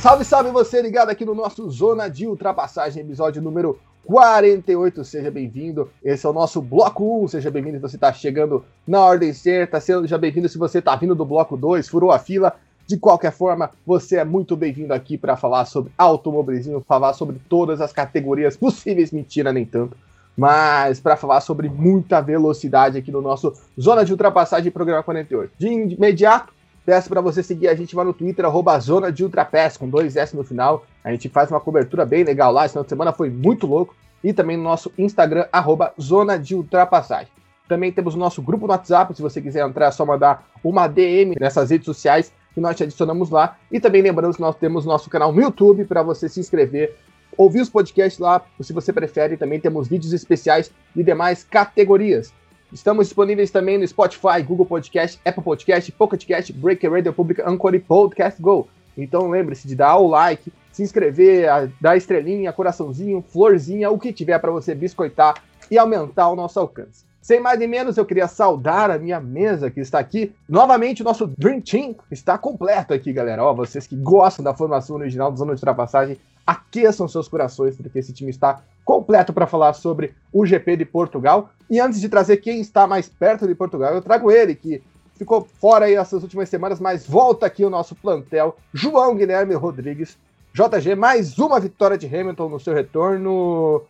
Salve, salve você ligado aqui no nosso Zona de Ultrapassagem, episódio número 48. Seja bem-vindo. Esse é o nosso bloco 1. Seja bem-vindo se você está chegando na ordem certa. Seja bem-vindo se você está vindo do bloco 2, furou a fila. De qualquer forma, você é muito bem-vindo aqui para falar sobre automobilismo, falar sobre todas as categorias possíveis, mentira, nem tanto. Mas para falar sobre muita velocidade aqui no nosso Zona de Ultrapassagem, programa 48. De imediato, Peço para você seguir a gente lá no Twitter, arroba Zona de Ultrapass, com dois S no final. A gente faz uma cobertura bem legal lá, esse final de semana foi muito louco. E também no nosso Instagram, arroba Zona de Ultrapassagem. Também temos o nosso grupo no WhatsApp, se você quiser entrar é só mandar uma DM nessas redes sociais que nós te adicionamos lá. E também lembrando que nós temos nosso canal no YouTube para você se inscrever, ouvir os podcasts lá, se você prefere. Também temos vídeos especiais de demais categorias. Estamos disponíveis também no Spotify, Google Podcast, Apple Podcast, Pocket Cast, Breaker Radio Public, Anchor e Podcast Go. Então lembre-se de dar o like, se inscrever, dar estrelinha, coraçãozinho, florzinha, o que tiver para você biscoitar e aumentar o nosso alcance. Sem mais nem menos, eu queria saudar a minha mesa que está aqui. Novamente, o nosso Dream Team está completo aqui, galera. Ó, vocês que gostam da formação original dos anos de ultrapassagem, aqueçam seus corações, porque esse time está completo para falar sobre o GP de Portugal. E antes de trazer quem está mais perto de Portugal, eu trago ele, que ficou fora aí essas últimas semanas, mas volta aqui o nosso plantel, João Guilherme Rodrigues. JG, mais uma vitória de Hamilton no seu retorno.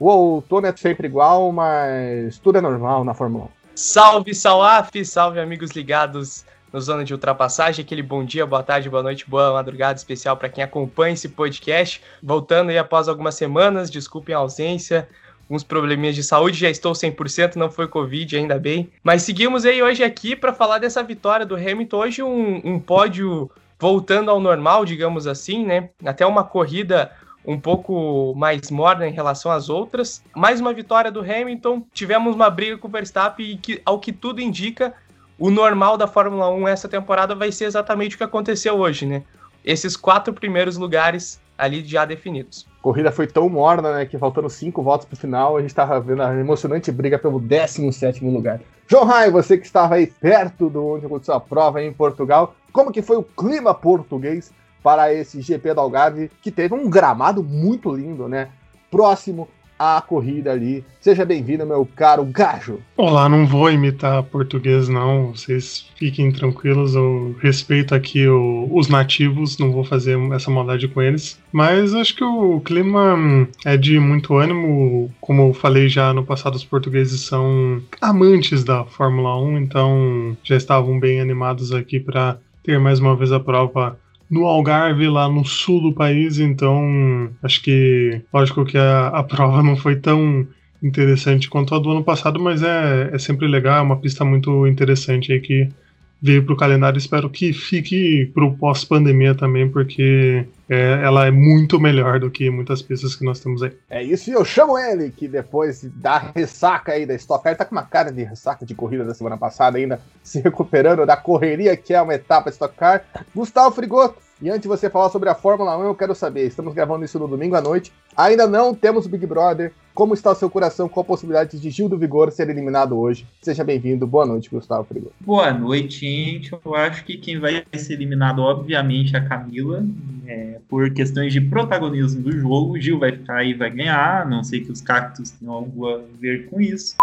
O outono é sempre igual, mas tudo é normal na Fórmula 1. Salve, Salaf! Salve, amigos ligados no Zona de Ultrapassagem. Aquele bom dia, boa tarde, boa noite, boa madrugada especial para quem acompanha esse podcast. Voltando aí após algumas semanas, desculpem a ausência, alguns probleminhas de saúde, já estou 100%, não foi Covid, ainda bem. Mas seguimos aí hoje aqui para falar dessa vitória do Hamilton. Hoje um, um pódio voltando ao normal, digamos assim, né? Até uma corrida um pouco mais morna em relação às outras. Mais uma vitória do Hamilton. Tivemos uma briga com o Verstappen e que, ao que tudo indica, o normal da Fórmula 1 essa temporada vai ser exatamente o que aconteceu hoje, né? Esses quatro primeiros lugares ali já definidos. A corrida foi tão morna, né, que faltando cinco voltas para o final, a gente estava vendo a emocionante briga pelo 17 lugar. João Rai, você que estava aí perto de onde aconteceu a prova em Portugal, como que foi o clima português para esse GP do Algarve, que teve um gramado muito lindo, né? Próximo a corrida ali. Seja bem-vindo, meu caro Gajo. Olá, não vou imitar português, não. Vocês fiquem tranquilos. Eu respeito aqui o, os nativos, não vou fazer essa maldade com eles. Mas acho que o clima é de muito ânimo. Como eu falei já no passado, os portugueses são amantes da Fórmula 1, então já estavam bem animados aqui para ter mais uma vez a prova no Algarve, lá no sul do país, então acho que, lógico que a, a prova não foi tão interessante quanto a do ano passado, mas é, é sempre legal, é uma pista muito interessante aí que veio para o calendário. Espero que fique para o pós-pandemia também, porque é, ela é muito melhor do que muitas pistas que nós temos aí. É isso, e eu chamo ele, que depois da ressaca aí da Stock Car, tá com uma cara de ressaca de corrida da semana passada ainda, se recuperando da correria que é uma etapa Stock Car, Gustavo Frigoto. E antes de você falar sobre a Fórmula 1, eu quero saber, estamos gravando isso no domingo à noite, ainda não temos o Big Brother, como está o seu coração com a possibilidade de Gil do Vigor ser eliminado hoje? Seja bem-vindo, boa noite, Gustavo Frigoto. Boa noite, gente. Eu acho que quem vai ser eliminado, obviamente, é a Camila, é, por questões de protagonismo do jogo. O Gil vai ficar aí vai ganhar, não sei que os cactos tenham algo a ver com isso.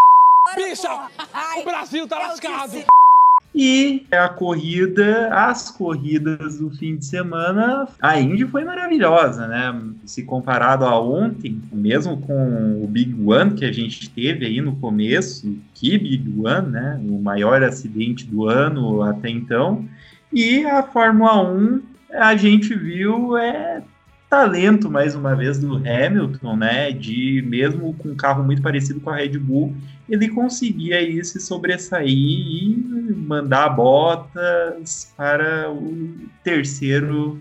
Bicha, o Brasil tá lascado. E a corrida, as corridas do fim de semana, a Indy foi maravilhosa, né? Se comparado a ontem, mesmo com o Big One que a gente teve aí no começo, que Big One, né? O maior acidente do ano até então. E a Fórmula 1, a gente viu é talento mais uma vez do Hamilton, né? De mesmo com um carro muito parecido com a Red Bull, ele conseguia aí se sobressair e mandar botas para o terceiro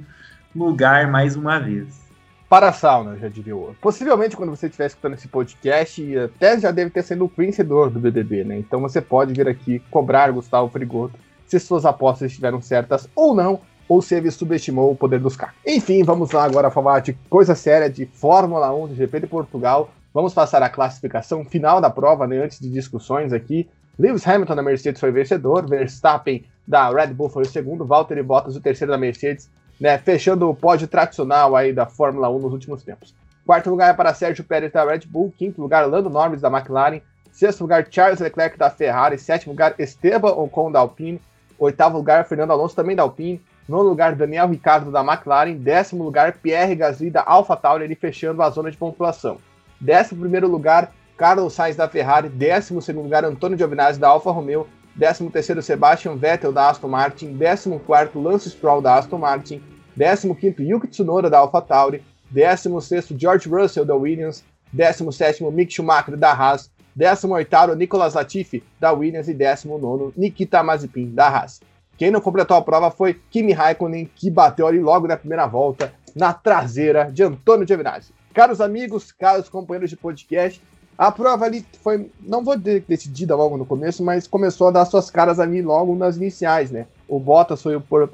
lugar mais uma vez. para a sauna, já diria o. Possivelmente, quando você estiver escutando esse podcast, até já deve ter sido o vencedor do BBB, né? Então você pode vir aqui cobrar Gustavo Frigoto se suas apostas estiveram certas ou não, ou se ele subestimou o poder dos carros. Enfim, vamos lá agora falar de coisa séria de Fórmula 1 do GP de Portugal. Vamos passar a classificação final da prova, né, antes de discussões aqui. Lewis Hamilton da Mercedes foi vencedor, Verstappen da Red Bull foi o segundo, Valtteri Bottas o terceiro da Mercedes, né, fechando o pódio tradicional aí da Fórmula 1 nos últimos tempos. Quarto lugar é para Sérgio Pérez da Red Bull, quinto lugar Lando Norris da McLaren, sexto lugar Charles Leclerc da Ferrari, sétimo lugar Esteban Ocon da Alpine, oitavo lugar Fernando Alonso também da Alpine, nono lugar Daniel Ricciardo da McLaren, décimo lugar Pierre Gasly da AlphaTauri, fechando a zona de pontuação. Décimo primeiro lugar Carlos Sainz da Ferrari, décimo segundo lugar Antônio Giovinazzi da Alfa Romeo, 13 terceiro Sebastian Vettel da Aston Martin, 14 quarto Lance Stroll da Aston Martin, 15 quinto Yuki Tsunoda da AlphaTauri, 16 sexto George Russell da Williams, 17 sétimo Mick Schumacher da Haas, 18 oitavo Nicolas Latifi da Williams. E 19 nono Nikita Mazepin da Haas. Quem não completou a prova foi Kimi Raikkonen, que bateu ali logo na primeira volta, na traseira de Antônio Giovinazzi. Caros amigos, caros companheiros de podcast, a prova ali foi, não vou dizer decidida logo no começo, mas começou a dar suas caras ali logo nas iniciais, né? O Bottas foi o pole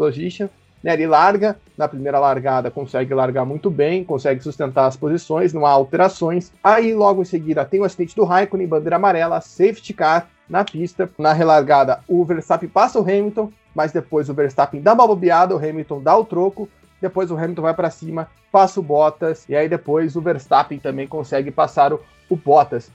né? Ele larga, na primeira largada consegue largar muito bem, consegue sustentar as posições, não há alterações. Aí logo em seguida tem o acidente do Raikkonen, bandeira amarela, safety car na pista. Na relargada, o Verstappen passa o Hamilton, mas depois o Verstappen dá uma bobeada, o Hamilton dá o troco, depois o Hamilton vai para cima, passa o Bottas, e aí depois o Verstappen também consegue passar o, o Bottas.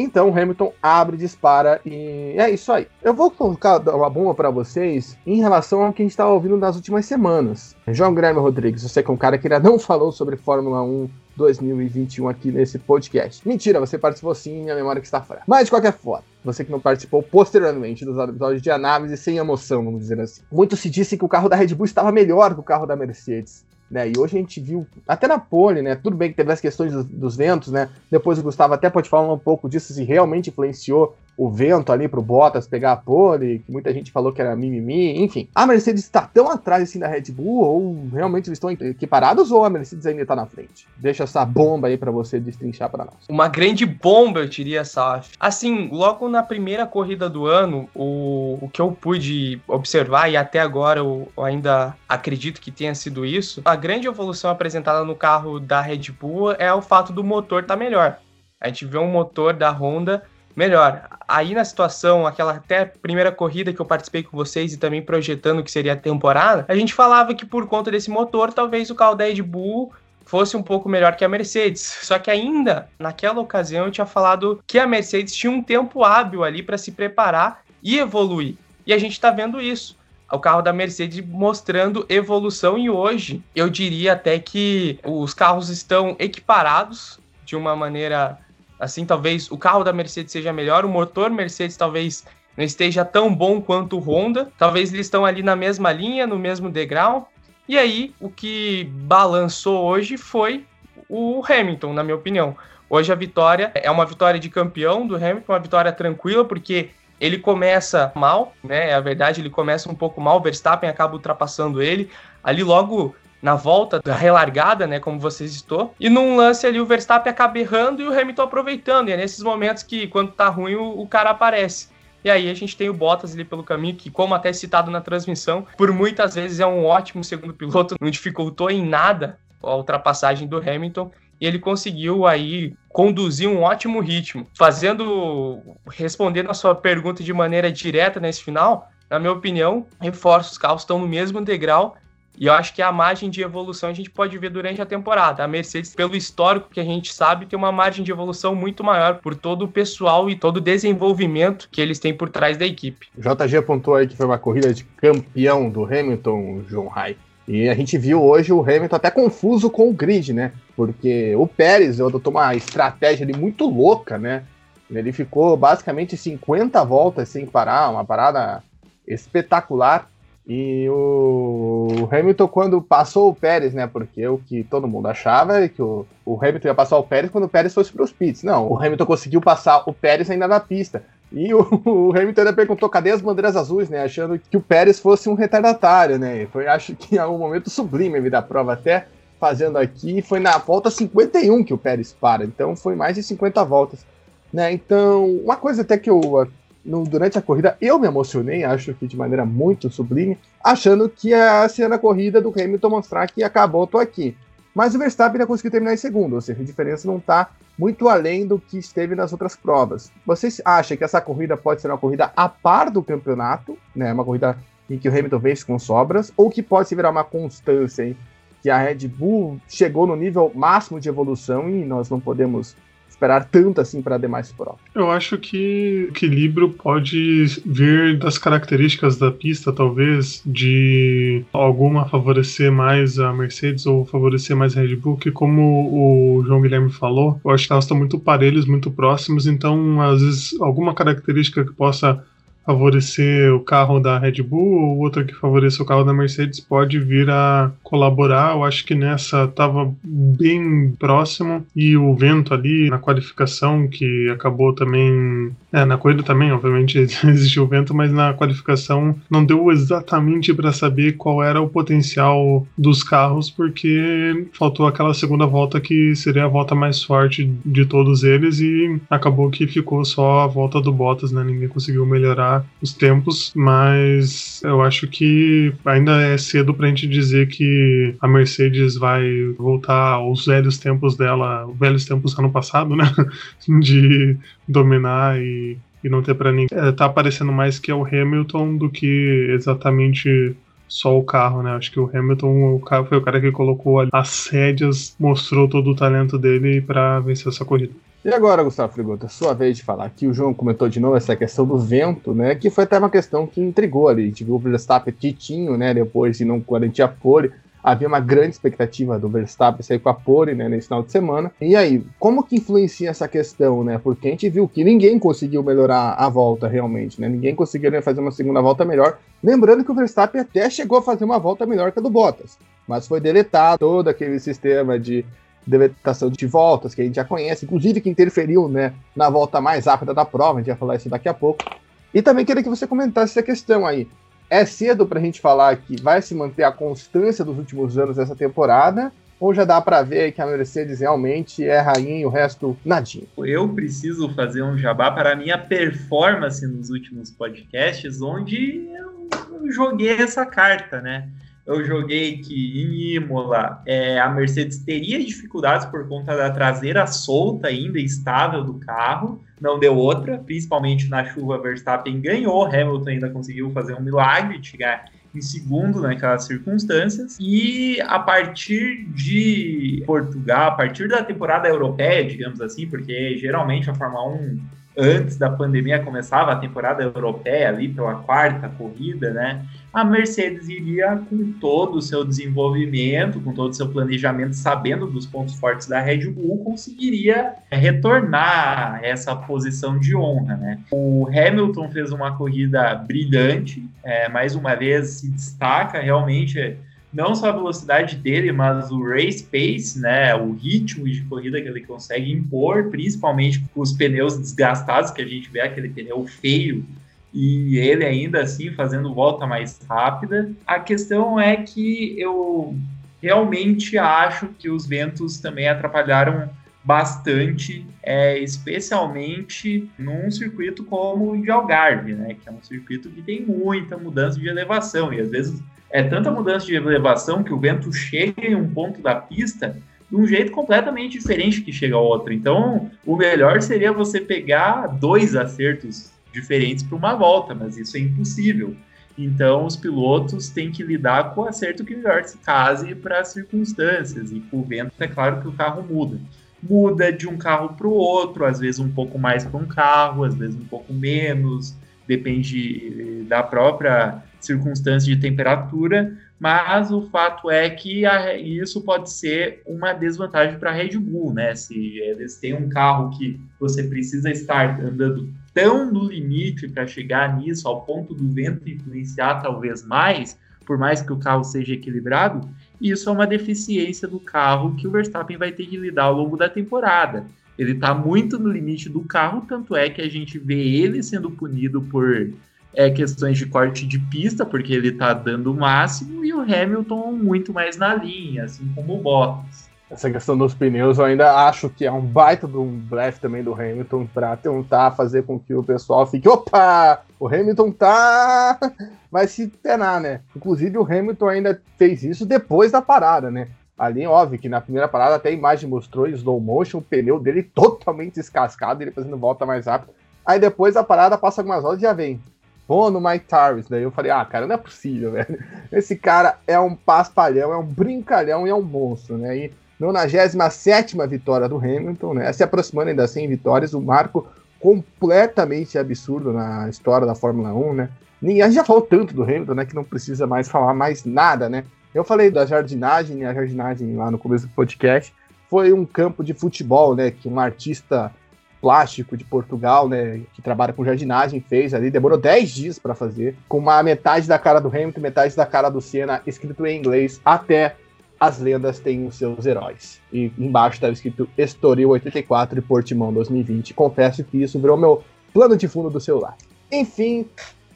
Então o Hamilton abre, dispara e é isso aí. Eu vou colocar uma bomba para vocês em relação ao que a gente estava ouvindo nas últimas semanas. João Guilherme Rodrigues, você que é um cara que ainda não falou sobre Fórmula 1 2021 aqui nesse podcast. Mentira, você participou sim, minha memória que está fraca. Mas de qualquer forma, você que não participou posteriormente dos episódios de análise sem emoção, vamos dizer assim. Muito se disse que o carro da Red Bull estava melhor que o carro da Mercedes. Né? E hoje a gente viu, até na pole, né? Tudo bem que teve as questões dos, dos ventos, né? Depois o Gustavo até pode falar um pouco disso, se realmente influenciou o vento ali pro Bottas pegar a pole, que muita gente falou que era mimimi, enfim. A Mercedes está tão atrás assim da Red Bull, ou realmente eles estão equiparados, ou a Mercedes ainda está na frente? Deixa essa bomba aí para você destrinchar para nós. Uma grande bomba, eu diria, Saf. Assim, logo na primeira corrida do ano, o, o que eu pude observar, e até agora eu ainda acredito que tenha sido isso, a grande evolução apresentada no carro da Red Bull é o fato do motor estar tá melhor. A gente vê um motor da Honda melhor. Aí na situação, aquela até primeira corrida que eu participei com vocês e também projetando que seria a temporada, a gente falava que por conta desse motor, talvez o carro da Red Bull fosse um pouco melhor que a Mercedes. Só que ainda naquela ocasião eu tinha falado que a Mercedes tinha um tempo hábil ali para se preparar e evoluir. E a gente está vendo isso. O carro da Mercedes mostrando evolução e hoje eu diria até que os carros estão equiparados de uma maneira Assim, talvez o carro da Mercedes seja melhor, o motor Mercedes talvez não esteja tão bom quanto o Honda. Talvez eles estão ali na mesma linha, no mesmo degrau. E aí, o que balançou hoje foi o Hamilton, na minha opinião. Hoje a vitória é uma vitória de campeão do Hamilton, uma vitória tranquila, porque ele começa mal, né? É a verdade, ele começa um pouco mal, Verstappen acaba ultrapassando ele. Ali logo na volta da relargada, né, como você citou. E num lance ali o Verstappen acaba errando e o Hamilton aproveitando. E é nesses momentos que quando tá ruim o, o cara aparece. E aí a gente tem o Bottas ali pelo caminho, que, como até citado na transmissão, por muitas vezes é um ótimo segundo piloto, não dificultou em nada a ultrapassagem do Hamilton. E ele conseguiu aí conduzir um ótimo ritmo. Fazendo, respondendo a sua pergunta de maneira direta nesse final, na minha opinião, reforços, os carros estão no mesmo degrau e eu acho que a margem de evolução a gente pode ver durante a temporada. A Mercedes, pelo histórico que a gente sabe, tem uma margem de evolução muito maior por todo o pessoal e todo o desenvolvimento que eles têm por trás da equipe. O JG apontou aí que foi uma corrida de campeão do Hamilton, João Rai. E a gente viu hoje o Hamilton até confuso com o grid, né? Porque o Pérez adotou uma estratégia ali muito louca, né? Ele ficou basicamente 50 voltas sem parar, uma parada espetacular. E o Hamilton, quando passou o Pérez, né? Porque o que todo mundo achava é que o, o Hamilton ia passar o Pérez quando o Pérez fosse para os pits. Não, o Hamilton conseguiu passar o Pérez ainda na pista. E o, o, Hamilton ainda perguntou cadê as bandeiras azuis, né? Achando que o Pérez fosse um retardatário, né? E foi, acho que, em algum momento sublime da prova até. fazendo aqui, foi na volta 51 que o Pérez para, então foi mais de 50 voltas. Né? Então, uma coisa até que eu, no, durante a corrida, eu me emocionei, acho que de maneira muito sublime, achando que ia ser corrida do Hamilton mostrar que acabou, tô aqui. Mas o Verstappen ainda conseguiu terminar em segundo, ou seja, a diferença não está muito além do que esteve nas outras provas. Vocês acham que essa corrida pode ser uma corrida a par do campeonato, né? Uma corrida em que o Hamilton vence com sobras, ou que pode se virar uma constância, hein? que a Red Bull chegou no nível máximo de evolução e nós não podemos esperar tanto assim para demais provas. Eu acho que o equilíbrio pode vir das características da pista, talvez, de alguma favorecer mais a Mercedes ou favorecer mais a Red Bull, que como o João Guilherme falou, eu acho que elas estão muito parelhas, muito próximas, então às vezes alguma característica que possa favorecer o carro da Red Bull ou outra que favoreça o carro da Mercedes pode vir a colaborar. Eu acho que nessa estava bem próximo e o vento ali na qualificação que acabou também é, na corrida também, obviamente existiu vento, mas na qualificação não deu exatamente para saber qual era o potencial dos carros porque faltou aquela segunda volta que seria a volta mais forte de todos eles e acabou que ficou só a volta do Bottas, né? Ninguém conseguiu melhorar os tempos, mas eu acho que ainda é cedo pra gente dizer que a Mercedes vai voltar aos velhos tempos dela, velhos tempos ano passado, né? De dominar e, e não ter pra ninguém. É, tá aparecendo mais que é o Hamilton do que exatamente só o carro, né? Acho que o Hamilton o carro, foi o cara que colocou as rédeas, mostrou todo o talento dele para vencer essa corrida. E agora, Gustavo Frigota, sua vez de falar. Aqui o João comentou de novo essa questão do vento, né? Que foi até uma questão que intrigou ali. A gente viu o Verstappen titinho, né? Depois de não garantir a pole. Havia uma grande expectativa do Verstappen sair com a pole, né? Nesse final de semana. E aí, como que influencia essa questão, né? Porque a gente viu que ninguém conseguiu melhorar a volta realmente, né? Ninguém conseguiu fazer uma segunda volta melhor. Lembrando que o Verstappen até chegou a fazer uma volta melhor que a do Bottas. Mas foi deletado todo aquele sistema de deletação de voltas, que a gente já conhece, inclusive que interferiu né, na volta mais rápida da prova, a gente vai falar isso daqui a pouco. E também queria que você comentasse essa questão aí. É cedo para a gente falar que vai se manter a constância dos últimos anos dessa temporada, ou já dá para ver que a Mercedes realmente é rainha e o resto nadinha? Eu preciso fazer um jabá para a minha performance nos últimos podcasts, onde eu joguei essa carta, né? Eu joguei que em Imola é, a Mercedes teria dificuldades por conta da traseira solta ainda estável do carro, não deu outra, principalmente na chuva Verstappen ganhou, Hamilton ainda conseguiu fazer um milagre chegar em segundo naquelas circunstâncias. E a partir de Portugal, a partir da temporada europeia, digamos assim, porque geralmente a Fórmula 1 antes da pandemia começava a temporada europeia ali pela quarta corrida, né? A Mercedes iria com todo o seu desenvolvimento, com todo o seu planejamento, sabendo dos pontos fortes da Red Bull, conseguiria retornar essa posição de honra, né? O Hamilton fez uma corrida brilhante, é, mais uma vez se destaca realmente não só a velocidade dele, mas o race pace, né, o ritmo de corrida que ele consegue impor, principalmente com os pneus desgastados, que a gente vê aquele pneu feio e ele ainda assim fazendo volta mais rápida. A questão é que eu realmente acho que os ventos também atrapalharam bastante, é, especialmente num circuito como o de Algarve, né, que é um circuito que tem muita mudança de elevação e às vezes é tanta mudança de elevação que o vento chega em um ponto da pista de um jeito completamente diferente que chega ao outro. Então, o melhor seria você pegar dois acertos diferentes para uma volta, mas isso é impossível. Então, os pilotos têm que lidar com o acerto que melhor se case para as circunstâncias. E com o vento, é claro que o carro muda. Muda de um carro para o outro, às vezes um pouco mais para um carro, às vezes um pouco menos, depende da própria circunstância de temperatura, mas o fato é que a, isso pode ser uma desvantagem para a Red Bull, né? Se eles têm um carro que você precisa estar andando tão no limite para chegar nisso, ao ponto do vento influenciar talvez mais, por mais que o carro seja equilibrado, isso é uma deficiência do carro que o Verstappen vai ter que lidar ao longo da temporada. Ele está muito no limite do carro, tanto é que a gente vê ele sendo punido por é questões de corte de pista, porque ele tá dando o máximo, e o Hamilton muito mais na linha, assim como o Bottas. Essa questão dos pneus, eu ainda acho que é um baita de um blefe também do Hamilton para tentar fazer com que o pessoal fique, opa, o Hamilton tá. Vai se penar, né? Inclusive o Hamilton ainda fez isso depois da parada, né? Ali, óbvio que na primeira parada até a imagem mostrou em slow motion o pneu dele totalmente descascado, ele fazendo volta mais rápido. Aí depois da parada passa algumas horas e já vem. Pô, no Mike Towers. Daí eu falei, ah, cara, não é possível, velho. Esse cara é um paspalhão, é um brincalhão e é um monstro, né? E 97 vitória do Hamilton, né? Se aproximando ainda 100 vitórias, um marco completamente absurdo na história da Fórmula 1, né? A gente já falou tanto do Hamilton, né? Que não precisa mais falar mais nada, né? Eu falei da jardinagem, a jardinagem lá no começo do podcast foi um campo de futebol, né? Que um artista plástico de Portugal, né, que trabalha com jardinagem, fez ali, demorou 10 dias para fazer, com uma metade da cara do Hamilton, metade da cara do Senna, escrito em inglês, até as lendas têm os seus heróis. E embaixo estava escrito Estoril 84 e Portimão 2020. Confesso que isso virou meu plano de fundo do celular. Enfim,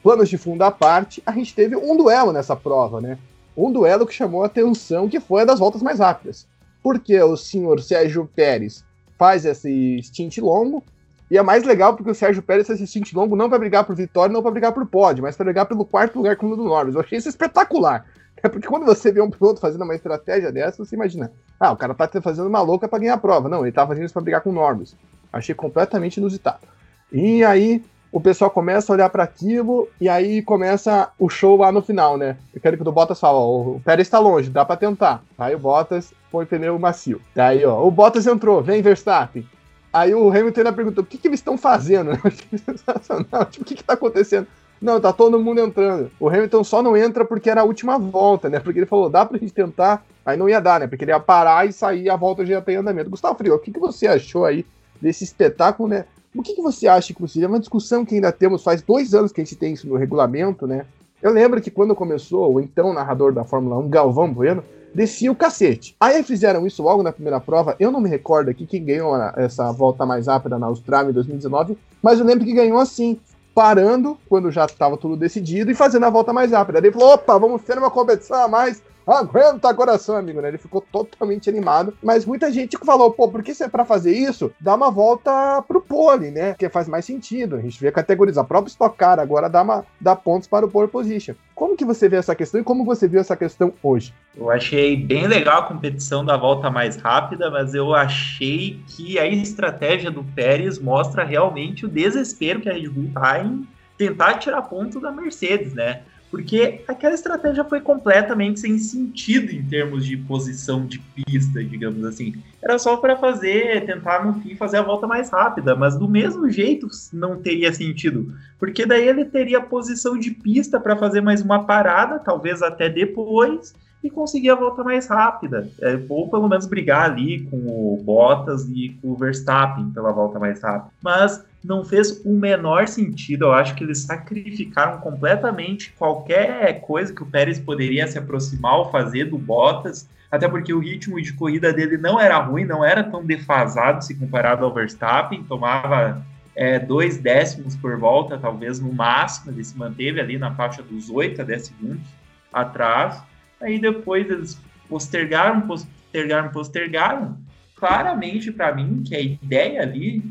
planos de fundo à parte, a gente teve um duelo nessa prova, né? Um duelo que chamou a atenção, que foi a das voltas mais rápidas. Porque o senhor Sérgio Pérez faz esse stint longo, e é mais legal porque o Sérgio Pérez faz esse stint longo não para brigar por vitória, não para brigar por pódio, mas para brigar pelo quarto lugar como o do Norris. Eu achei isso espetacular. É porque quando você vê um piloto fazendo uma estratégia dessa, você imagina, ah, o cara tá fazendo uma louca para ganhar a prova. Não, ele tá fazendo isso para brigar com o Norris. Achei completamente inusitado. E aí o pessoal começa a olhar para aquilo e aí começa o show lá no final, né? Eu quero que o Bottas fala, ó, o Pérez está longe, dá para tentar. Aí o Bottas põe pneu macio. Daí, ó, o Bottas entrou, vem Verstappen. Aí o Hamilton ainda perguntou, o que, que eles estão fazendo? Sensacional, tipo, o que, que tá acontecendo? Não, tá todo mundo entrando. O Hamilton só não entra porque era a última volta, né? Porque ele falou, dá pra gente tentar. Aí não ia dar, né? Porque ele ia parar e sair a volta já tem andamento. Gustavo Frio, o que, que você achou aí desse espetáculo, né? O que, que você acha, inclusive? É uma discussão que ainda temos, faz dois anos que a gente tem isso no regulamento, né? Eu lembro que quando começou, o então narrador da Fórmula 1, Galvão Bueno, descia o cacete. Aí fizeram isso logo na primeira prova. Eu não me recordo aqui quem ganhou essa volta mais rápida na Austrália em 2019, mas eu lembro que ganhou assim parando quando já estava tudo decidido e fazendo a volta mais rápida. Ele falou: opa, vamos ter uma competição a mais. Aguenta coração, amigo, né? Ele ficou totalmente animado. Mas muita gente falou, pô, por que se é pra fazer isso? Dá uma volta pro pole, né? Porque faz mais sentido. A gente vê categorizar. A própria Stock Car agora dá, uma, dá pontos para o pole position. Como que você vê essa questão e como você viu essa questão hoje? Eu achei bem legal a competição da volta mais rápida, mas eu achei que a estratégia do Pérez mostra realmente o desespero que a Red Bull tá em tentar tirar ponto da Mercedes, né? Porque aquela estratégia foi completamente sem sentido em termos de posição de pista, digamos assim. Era só para fazer, tentar no fim fazer a volta mais rápida, mas do mesmo jeito não teria sentido, porque daí ele teria posição de pista para fazer mais uma parada, talvez até depois, e conseguir a volta mais rápida, é, ou pelo menos brigar ali com o Bottas e com o Verstappen pela volta mais rápida. Mas não fez o menor sentido. Eu acho que eles sacrificaram completamente qualquer coisa que o Pérez poderia se aproximar ou fazer do Bottas, até porque o ritmo de corrida dele não era ruim, não era tão defasado se comparado ao Verstappen, tomava é, dois décimos por volta, talvez no máximo, ele se manteve ali na faixa dos 8 a 10 segundos atrás. Aí depois eles postergaram, postergaram, postergaram. Claramente para mim que a ideia ali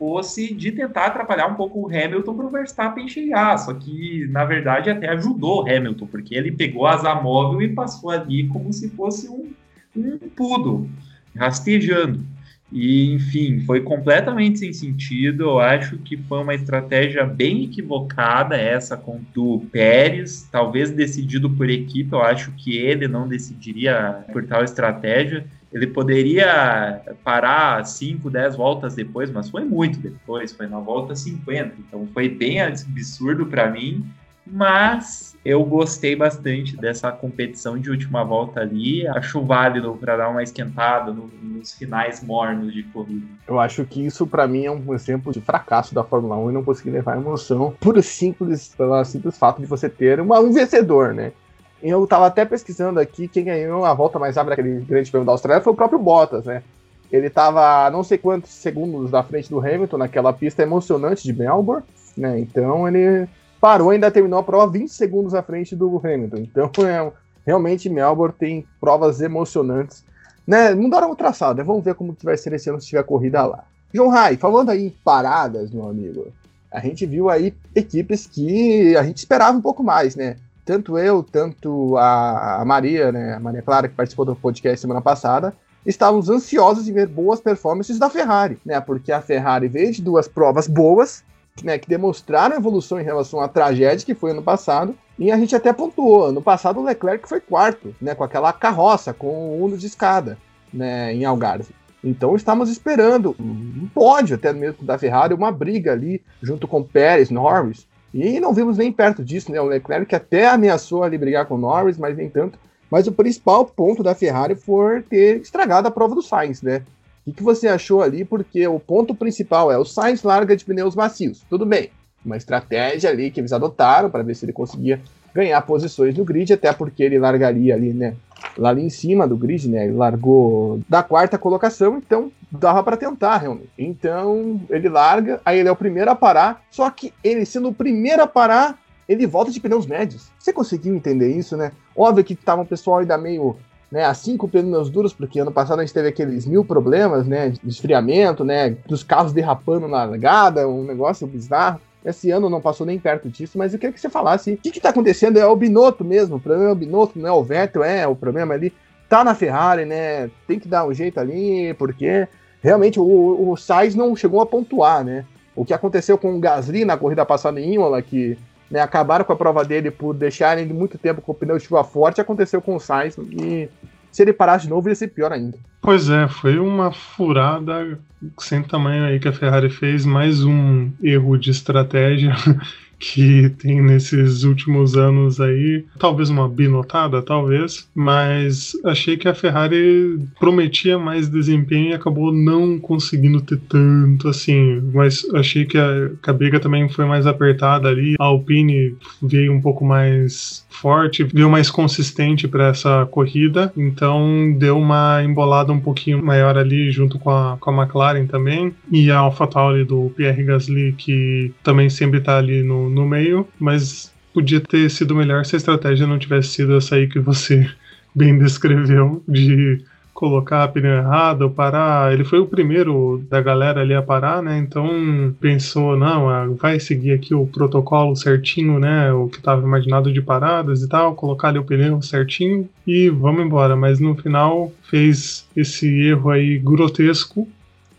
fosse de tentar atrapalhar um pouco o Hamilton para o Verstappen chegar. Só que, na verdade, até ajudou o Hamilton, porque ele pegou a asa móvel e passou ali como se fosse um, um pudo, rastejando. E, enfim, foi completamente sem sentido. Eu acho que foi uma estratégia bem equivocada essa com o Pérez, talvez decidido por equipe. Eu acho que ele não decidiria por tal estratégia. Ele poderia parar 5, 10 voltas depois, mas foi muito depois, foi na volta 50. Então foi bem absurdo para mim, mas eu gostei bastante dessa competição de última volta ali. Acho válido para dar uma esquentada no, nos finais mornos de corrida. Eu acho que isso para mim é um exemplo de fracasso da Fórmula 1 e não conseguir levar emoção por simples, pelo simples fato de você ter uma, um vencedor, né? Eu tava até pesquisando aqui, quem ganhou a volta mais rápida daquele grande prêmio da Austrália foi o próprio Bottas, né? Ele tava não sei quantos segundos da frente do Hamilton naquela pista emocionante de Melbourne, né? Então ele parou e ainda terminou a prova 20 segundos à frente do Hamilton. Então, é, realmente, Melbourne tem provas emocionantes. Né? Mudaram o traçado, né? vamos ver como que vai ser esse ano se tiver corrida lá. João Rai, falando aí em paradas, meu amigo, a gente viu aí equipes que a gente esperava um pouco mais, né? Tanto eu, tanto a, a Maria, né, a Maria Clara, que participou do podcast semana passada, estávamos ansiosos em ver boas performances da Ferrari, né? Porque a Ferrari veio de duas provas boas, né, que demonstraram evolução em relação à tragédia que foi ano passado, e a gente até pontuou. Ano passado o Leclerc foi quarto, né, com aquela carroça, com o Uno de escada, né, em Algarve. Então estamos esperando um pódio até mesmo da Ferrari, uma briga ali junto com Pérez, Norris. E não vimos nem perto disso, né? O Leclerc até ameaçou ali brigar com Norris, mas nem tanto. Mas o principal ponto da Ferrari foi ter estragado a prova do Sainz, né? O que você achou ali? Porque o ponto principal é o Sainz larga de pneus macios. Tudo bem. Uma estratégia ali que eles adotaram para ver se ele conseguia ganhar posições no grid, até porque ele largaria ali, né? Lá ali em cima do grid, né? Ele largou da quarta colocação, então dava para tentar realmente. Então ele larga, aí ele é o primeiro a parar, só que ele sendo o primeiro a parar, ele volta de pneus médios. Você conseguiu entender isso, né? Óbvio que tava um pessoal ainda meio né, assim com pneus duros, porque ano passado a gente teve aqueles mil problemas, né, de esfriamento, né, dos carros derrapando na largada, um negócio bizarro. Esse ano não passou nem perto disso, mas eu queria que você falasse o que está acontecendo. É o Binotto mesmo, o problema é o Binotto, não é o Vettel, é o problema ali. Tá na Ferrari, né? Tem que dar um jeito ali, porque realmente o, o Sainz não chegou a pontuar, né? O que aconteceu com o Gasly na corrida passada em Imola, que né, acabaram com a prova dele por deixarem muito tempo com o pneu de chuva forte, aconteceu com o Sainz e se ele parasse de novo ia ser pior ainda. Pois é, foi uma furada sem tamanho aí que a Ferrari fez, mais um erro de estratégia que tem nesses últimos anos aí, talvez uma binotada, talvez, mas achei que a Ferrari prometia mais desempenho e acabou não conseguindo ter tanto assim, mas achei que a, que a briga também foi mais apertada ali, a Alpine veio um pouco mais forte, veio mais consistente para essa corrida, então deu uma embolada um pouquinho maior ali junto com a, com a McLaren também, e a AlphaTauri do Pierre Gasly que também sempre está ali no, no meio, mas podia ter sido melhor se a estratégia não tivesse sido essa aí que você bem descreveu, de colocar a pneu errada ou parar. Ele foi o primeiro da galera ali a parar, né? Então pensou, não, ah, vai seguir aqui o protocolo certinho, né? O que estava imaginado de paradas e tal, colocar ali o pneu certinho e vamos embora. Mas no final fez esse erro aí grotesco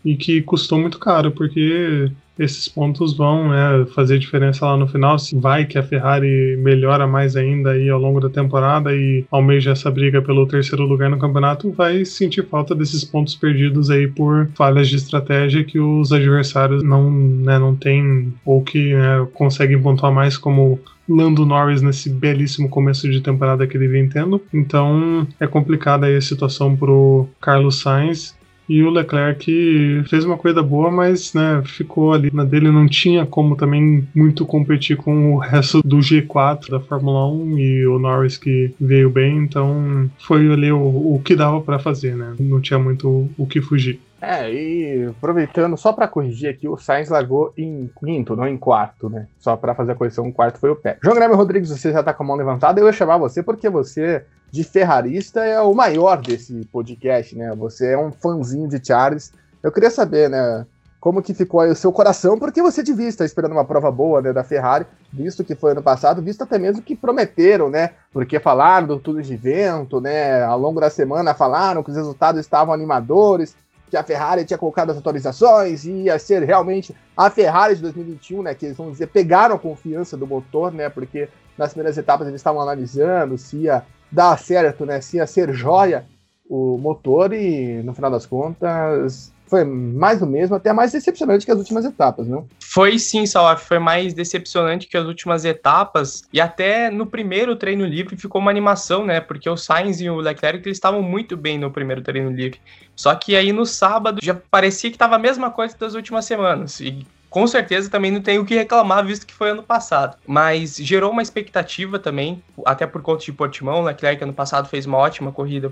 e que custou muito caro, porque esses pontos vão né, fazer diferença lá no final. Se vai que a Ferrari melhora mais ainda aí ao longo da temporada e almeja essa briga pelo terceiro lugar no campeonato, vai sentir falta desses pontos perdidos aí por falhas de estratégia que os adversários não, né, não têm ou que né, conseguem pontuar mais como Lando Norris nesse belíssimo começo de temporada que ele vem tendo. Então é complicada aí a situação pro Carlos Sainz. E o Leclerc fez uma coisa boa, mas né, ficou ali na dele, não tinha como também muito competir com o resto do G4 da Fórmula 1 e o Norris que veio bem, então foi ali o, o que dava para fazer, né? Não tinha muito o que fugir. É, e aproveitando, só para corrigir aqui, o Sainz largou em quinto, não em quarto, né? Só para fazer a correção, o quarto foi o pé. João Grêmio Rodrigues, você já tá com a mão levantada, eu ia chamar você porque você, de ferrarista, é o maior desse podcast, né? Você é um fãzinho de Charles. Eu queria saber, né? Como que ficou aí o seu coração, porque você devia estar esperando uma prova boa né, da Ferrari, visto que foi ano passado, visto até mesmo que prometeram, né? Porque falaram do túnel de vento, né? Ao longo da semana falaram que os resultados estavam animadores, que a Ferrari tinha colocado as atualizações e ia ser realmente a Ferrari de 2021, né? Que eles vão dizer, pegaram a confiança do motor, né? Porque nas primeiras etapas eles estavam analisando se ia dar certo, né? Se ia ser joia o motor e no final das contas foi mais do mesmo, até mais decepcionante que as últimas etapas, não? Foi sim, Salaf, foi mais decepcionante que as últimas etapas, e até no primeiro treino livre ficou uma animação, né? Porque o Sainz e o Leclerc eles estavam muito bem no primeiro treino livre. Só que aí no sábado já parecia que estava a mesma coisa das últimas semanas. E com certeza também não tenho o que reclamar, visto que foi ano passado. Mas gerou uma expectativa também, até por conta de Portimão. Leclerc ano passado fez uma ótima corrida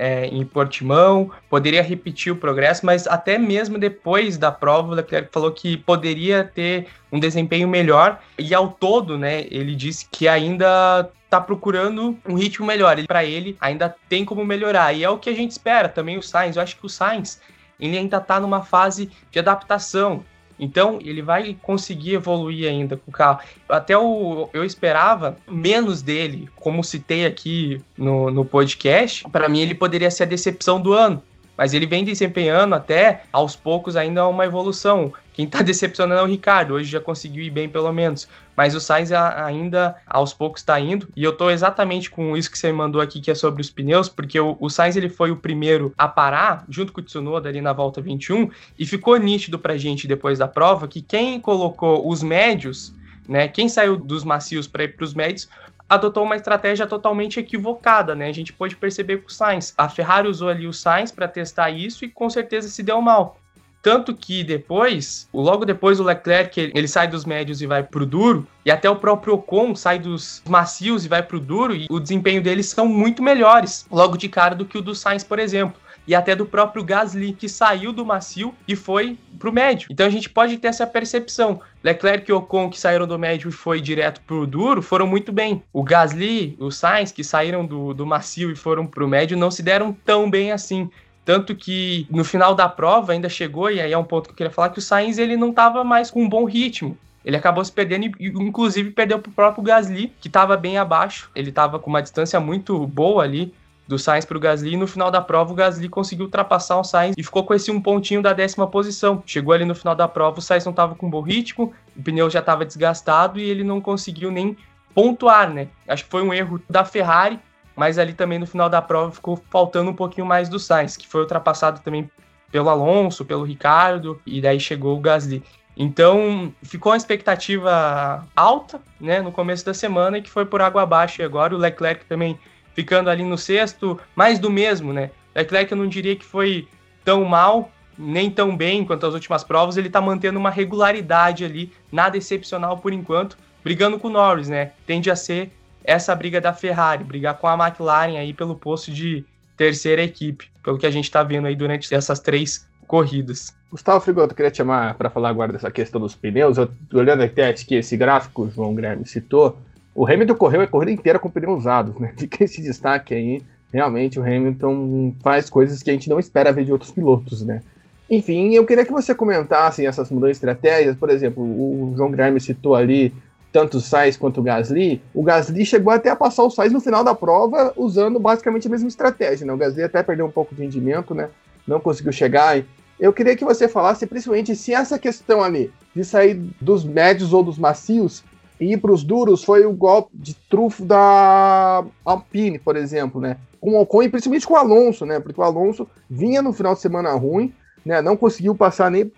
é, em Portimão, poderia repetir o progresso, mas até mesmo depois da prova, o Leclerc falou que poderia ter um desempenho melhor, e ao todo, né, ele disse que ainda está procurando um ritmo melhor. Para ele, ainda tem como melhorar. E é o que a gente espera também o Sainz. Eu acho que o Sainz ele ainda está numa fase de adaptação. Então, ele vai conseguir evoluir ainda com o carro. Até o, eu esperava menos dele, como citei aqui no, no podcast. Para mim, ele poderia ser a decepção do ano. Mas ele vem desempenhando até aos poucos ainda uma evolução. Quem está decepcionando é o Ricardo, hoje já conseguiu ir bem pelo menos. Mas o Sainz ainda aos poucos está indo. E eu estou exatamente com isso que você mandou aqui, que é sobre os pneus, porque o, o Sainz ele foi o primeiro a parar, junto com o Tsunoda ali na volta 21, e ficou nítido para gente depois da prova que quem colocou os médios, né, quem saiu dos macios para ir para os médios, adotou uma estratégia totalmente equivocada, né? A gente pode perceber com o Sainz. A Ferrari usou ali o Sainz para testar isso e com certeza se deu mal. Tanto que depois, logo depois o Leclerc, ele sai dos médios e vai pro duro, e até o próprio Ocon sai dos macios e vai pro duro, e o desempenho deles são muito melhores, logo de cara, do que o do Sainz, por exemplo. E até do próprio Gasly, que saiu do macio e foi pro médio. Então a gente pode ter essa percepção. Leclerc e Ocon, que saíram do médio e foi direto pro duro, foram muito bem. O Gasly, o Sainz, que saíram do, do macio e foram pro médio, não se deram tão bem assim. Tanto que no final da prova ainda chegou, e aí é um ponto que eu queria falar, que o Sainz ele não estava mais com um bom ritmo. Ele acabou se perdendo e, inclusive, perdeu para o próprio Gasly, que estava bem abaixo. Ele estava com uma distância muito boa ali do Sainz para o Gasly. E no final da prova, o Gasly conseguiu ultrapassar o Sainz e ficou com esse um pontinho da décima posição. Chegou ali no final da prova, o Sainz não estava com bom ritmo, o pneu já estava desgastado e ele não conseguiu nem pontuar, né? Acho que foi um erro da Ferrari mas ali também no final da prova ficou faltando um pouquinho mais do Sainz, que foi ultrapassado também pelo Alonso, pelo Ricardo, e daí chegou o Gasly. Então, ficou uma expectativa alta, né, no começo da semana e que foi por água abaixo e agora o Leclerc também ficando ali no sexto, mais do mesmo, né? Leclerc eu não diria que foi tão mal, nem tão bem quanto as últimas provas, ele tá mantendo uma regularidade ali, nada excepcional por enquanto, brigando com o Norris, né? Tende a ser essa briga da Ferrari, brigar com a McLaren aí pelo posto de terceira equipe, pelo que a gente está vendo aí durante essas três corridas. Gustavo Frigoto, queria te chamar para falar agora dessa questão dos pneus. Eu olhando até que esse gráfico o João Guilherme citou, o Hamilton correu a corrida inteira com pneus usados, né? Fica esse destaque aí. Realmente o Hamilton faz coisas que a gente não espera ver de outros pilotos, né? Enfim, eu queria que você comentasse essas mudanças de estratégias. Por exemplo, o João Guilherme citou ali tanto o Sainz quanto o Gasly, o Gasly chegou até a passar o Sainz no final da prova usando basicamente a mesma estratégia, né? O Gasly até perdeu um pouco de rendimento, né? Não conseguiu chegar. Eu queria que você falasse principalmente se essa questão ali de sair dos médios ou dos macios e para os duros foi o golpe de trufo da Alpine, por exemplo, né? Com o Ocon e principalmente com o Alonso, né? Porque o Alonso vinha no final de semana ruim, né? Não conseguiu passar nem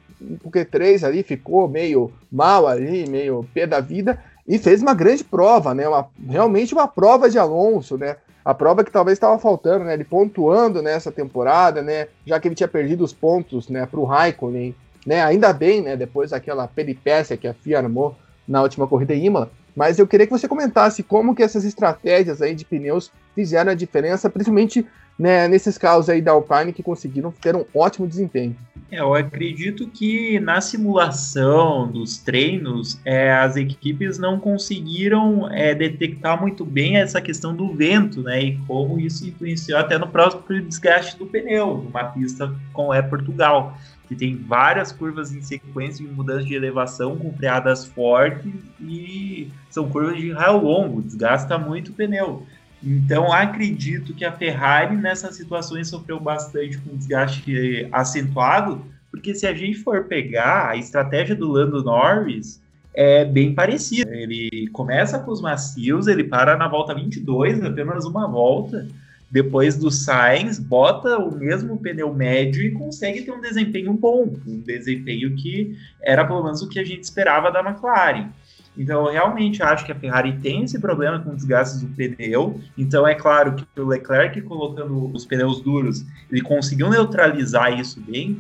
o Q3 ali ficou meio mal ali, meio pé da vida, e fez uma grande prova, né? Uma, realmente uma prova de Alonso, né? A prova que talvez estava faltando, né? Ele pontuando nessa temporada, né? Já que ele tinha perdido os pontos, né? Para o Raikkonen, né? Ainda bem, né? Depois daquela peripécia que a FIA armou na última corrida em Imola. Mas eu queria que você comentasse como que essas estratégias aí de pneus fizeram a diferença, principalmente né, nesses casos aí da Alpine que conseguiram ter um ótimo desempenho. É, eu acredito que na simulação dos treinos, é, as equipes não conseguiram é, detectar muito bem essa questão do vento, né? E como isso influenciou até no próprio desgaste do pneu, numa pista como é Portugal, que tem várias curvas em sequência de mudança de elevação com freadas fortes e são curvas de raio longo, desgasta muito o pneu. Então, acredito que a Ferrari nessas situações sofreu bastante com desgaste acentuado, porque se a gente for pegar a estratégia do Lando Norris, é bem parecida. Ele começa com os macios, ele para na volta 22, apenas uma volta. Depois do Sainz, bota o mesmo pneu médio e consegue ter um desempenho bom, um desempenho que era pelo menos o que a gente esperava da McLaren. Então, eu realmente acho que a Ferrari tem esse problema com desgastes do pneu. Então, é claro que o Leclerc colocando os pneus duros, ele conseguiu neutralizar isso bem,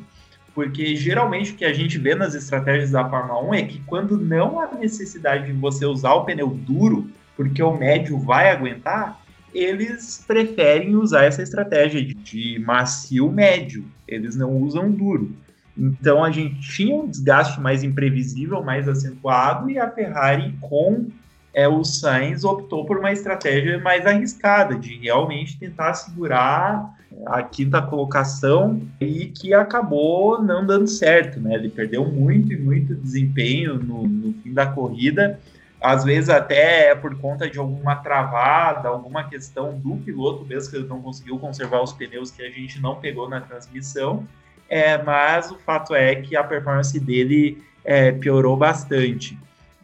porque geralmente o que a gente vê nas estratégias da Fórmula 1 é que quando não há necessidade de você usar o pneu duro, porque o médio vai aguentar, eles preferem usar essa estratégia de, macio médio, eles não usam duro. Então a gente tinha um desgaste mais imprevisível, mais acentuado, e a Ferrari com é, o Sainz optou por uma estratégia mais arriscada, de realmente tentar segurar a quinta colocação e que acabou não dando certo, né? Ele perdeu muito e muito desempenho no, no fim da corrida, às vezes até é por conta de alguma travada, alguma questão do piloto mesmo que ele não conseguiu conservar os pneus que a gente não pegou na transmissão. É, mas o fato é que a performance dele é, piorou bastante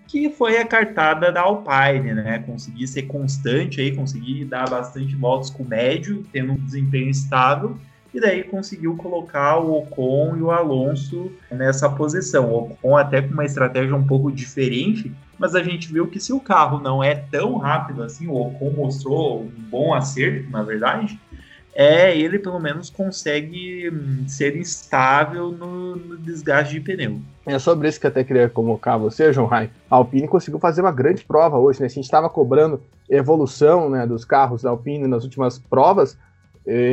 que foi a cartada da Alpine, né? Conseguir ser constante aí, conseguir dar bastante voltas com médio, tendo um desempenho estável, e daí conseguiu colocar o Ocon e o Alonso nessa posição. O Ocon até com uma estratégia um pouco diferente, mas a gente viu que se o carro não é tão rápido assim, o Ocon mostrou um bom acerto, na verdade, é ele pelo menos consegue hum, ser estável no, no desgaste de pneu. É sobre isso que eu até queria colocar você, João Rai. A Alpine conseguiu fazer uma grande prova hoje, né? A gente estava cobrando evolução né, dos carros da Alpine nas últimas provas.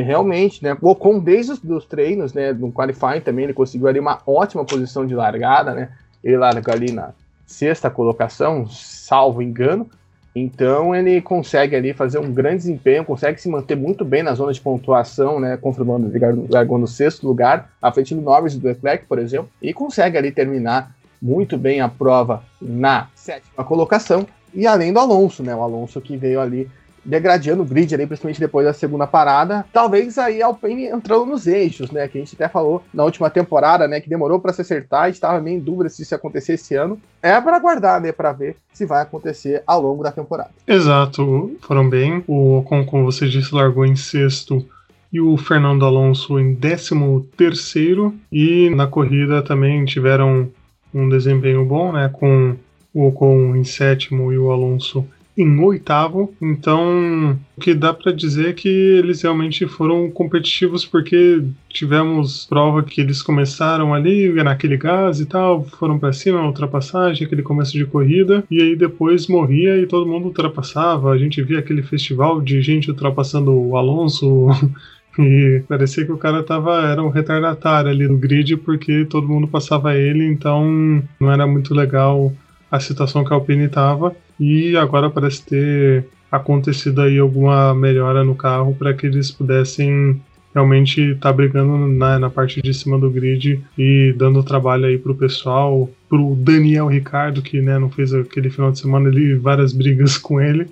Realmente, né? O Ocon, desde os dos treinos, né? No qualifying também, ele conseguiu ali uma ótima posição de largada, né? Ele larga ali na sexta colocação, salvo engano. Então ele consegue ali fazer um grande desempenho, consegue se manter muito bem na zona de pontuação, né, confirmando, largou no sexto lugar, à frente do Norris e do Leclerc, por exemplo, e consegue ali terminar muito bem a prova na sétima colocação, e além do Alonso, né, o Alonso que veio ali degradando o grid ali, principalmente depois da segunda parada. Talvez aí a Alpine entrando nos eixos, né? Que a gente até falou na última temporada, né? Que demorou para se acertar, estava meio em dúvida se isso ia acontecer esse ano. É para aguardar, né? Para ver se vai acontecer ao longo da temporada. Exato, foram bem. O Ocon, como você disse, largou em sexto e o Fernando Alonso em décimo terceiro. E na corrida também tiveram um desempenho bom, né? Com o Ocon em sétimo e o Alonso em oitavo. Então, o que dá para dizer é que eles realmente foram competitivos porque tivemos prova que eles começaram ali naquele gás e tal, foram para cima, ultrapassagem, aquele começo de corrida, e aí depois morria e todo mundo ultrapassava. A gente via aquele festival de gente ultrapassando o Alonso. E parecia que o cara tava, era um retardatário ali no grid, porque todo mundo passava ele, então não era muito legal a situação que a Alpine estava e agora parece ter acontecido aí alguma melhora no carro para que eles pudessem realmente estar tá brigando na, na, parte de cima do grid e dando trabalho aí pro pessoal, pro Daniel Ricardo, que né, não fez aquele final de semana ali, várias brigas com ele.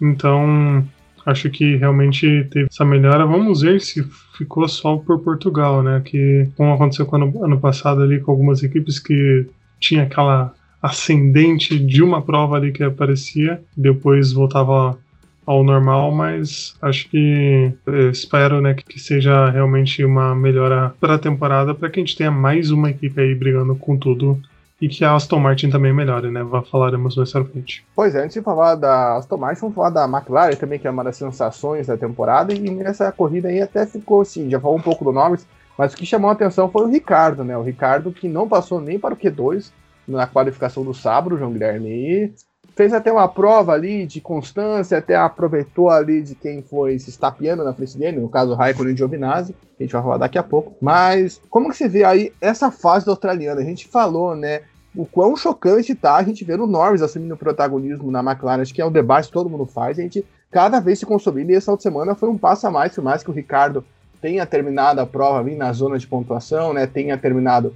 Então, acho que realmente teve essa melhora. Vamos ver se ficou só por Portugal, né? Que como aconteceu com ano, ano passado ali com algumas equipes que tinha aquela ascendente de uma prova ali que aparecia, depois voltava ao normal, mas acho que espero né, que seja realmente uma melhora para a temporada, para que a gente tenha mais uma equipe aí brigando com tudo e que a Aston Martin também melhore, né? Falaremos mais pra frente. Pois é, antes de falar da Aston Martin, vamos falar da McLaren também, que é uma das sensações da temporada, e nessa corrida aí até ficou assim, já falou um pouco do Norris, mas o que chamou a atenção foi o Ricardo, né? O Ricardo que não passou nem para o Q2, na qualificação do sábado, João Guilherme. E fez até uma prova ali de constância, até aproveitou ali de quem foi se estapeando na frente dele, no caso Raikkonen e Giovinazzi, que a gente vai falar daqui a pouco. Mas como que você vê aí essa fase do australiano? A gente falou, né, o quão chocante tá a gente ver o Norris assumindo o protagonismo na McLaren, acho que é um debate que todo mundo faz, a gente cada vez se consolida e essa outra semana foi um passo a mais, por mais que o Ricardo tenha terminado a prova ali na zona de pontuação, né, tenha terminado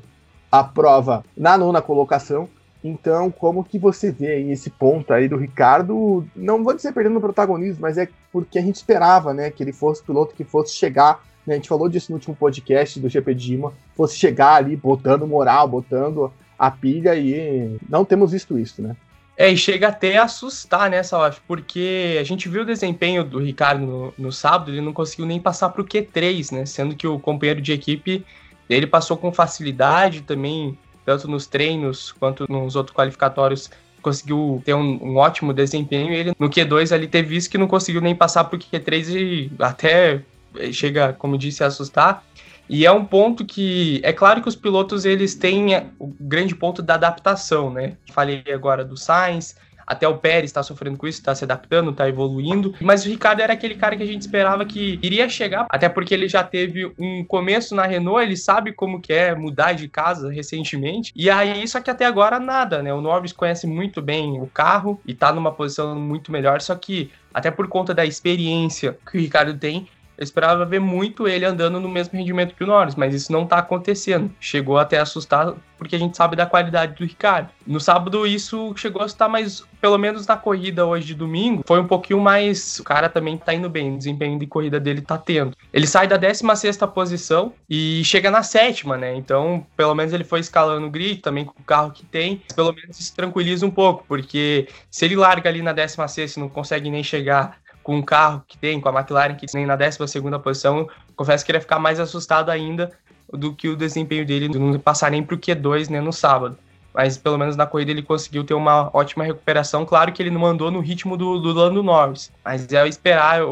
a prova na nona colocação. Então, como que você vê aí esse ponto aí do Ricardo? Não vou dizer perdendo o protagonismo, mas é porque a gente esperava, né, que ele fosse piloto que fosse chegar. Né, a gente falou disso no último podcast do GP Dima, fosse chegar ali botando moral, botando a pilha e não temos visto isso, né? É, e chega até a assustar, né, Salaf? Porque a gente viu o desempenho do Ricardo no, no sábado, ele não conseguiu nem passar para o Q3, né? Sendo que o companheiro de equipe ele passou com facilidade também, tanto nos treinos quanto nos outros qualificatórios, conseguiu ter um, um ótimo desempenho. Ele no Q2 ali teve visto que não conseguiu nem passar para o Q3 e até chega, como disse, a assustar. E é um ponto que é claro que os pilotos eles têm o grande ponto da adaptação, né? Falei agora do Sainz, Até o Pérez está sofrendo com isso, está se adaptando, está evoluindo. Mas o Ricardo era aquele cara que a gente esperava que iria chegar, até porque ele já teve um começo na Renault, ele sabe como que é mudar de casa recentemente. E aí, só que até agora nada, né? O Norris conhece muito bem o carro e tá numa posição muito melhor, só que até por conta da experiência que o Ricardo tem, eu esperava ver muito ele andando no mesmo rendimento que o Norris, mas isso não tá acontecendo. Chegou até a assustar, porque a gente sabe da qualidade do Ricardo. No sábado, isso chegou a assustar, mas pelo menos na corrida hoje de domingo, foi um pouquinho mais. O cara também tá indo bem, o desempenho de corrida dele tá tendo. Ele sai da 16 posição e chega na sétima, né? Então, pelo menos ele foi escalando o grid também com o carro que tem. Pelo menos se tranquiliza um pouco, porque se ele larga ali na 16 e não consegue nem chegar com o carro que tem, com a McLaren que tem na 12 posição, confesso que ele ia ficar mais assustado ainda do que o desempenho dele não passar nem para o Q2 né, no sábado. Mas pelo menos na corrida ele conseguiu ter uma ótima recuperação. Claro que ele não andou no ritmo do, do Lando Norris, mas é esperar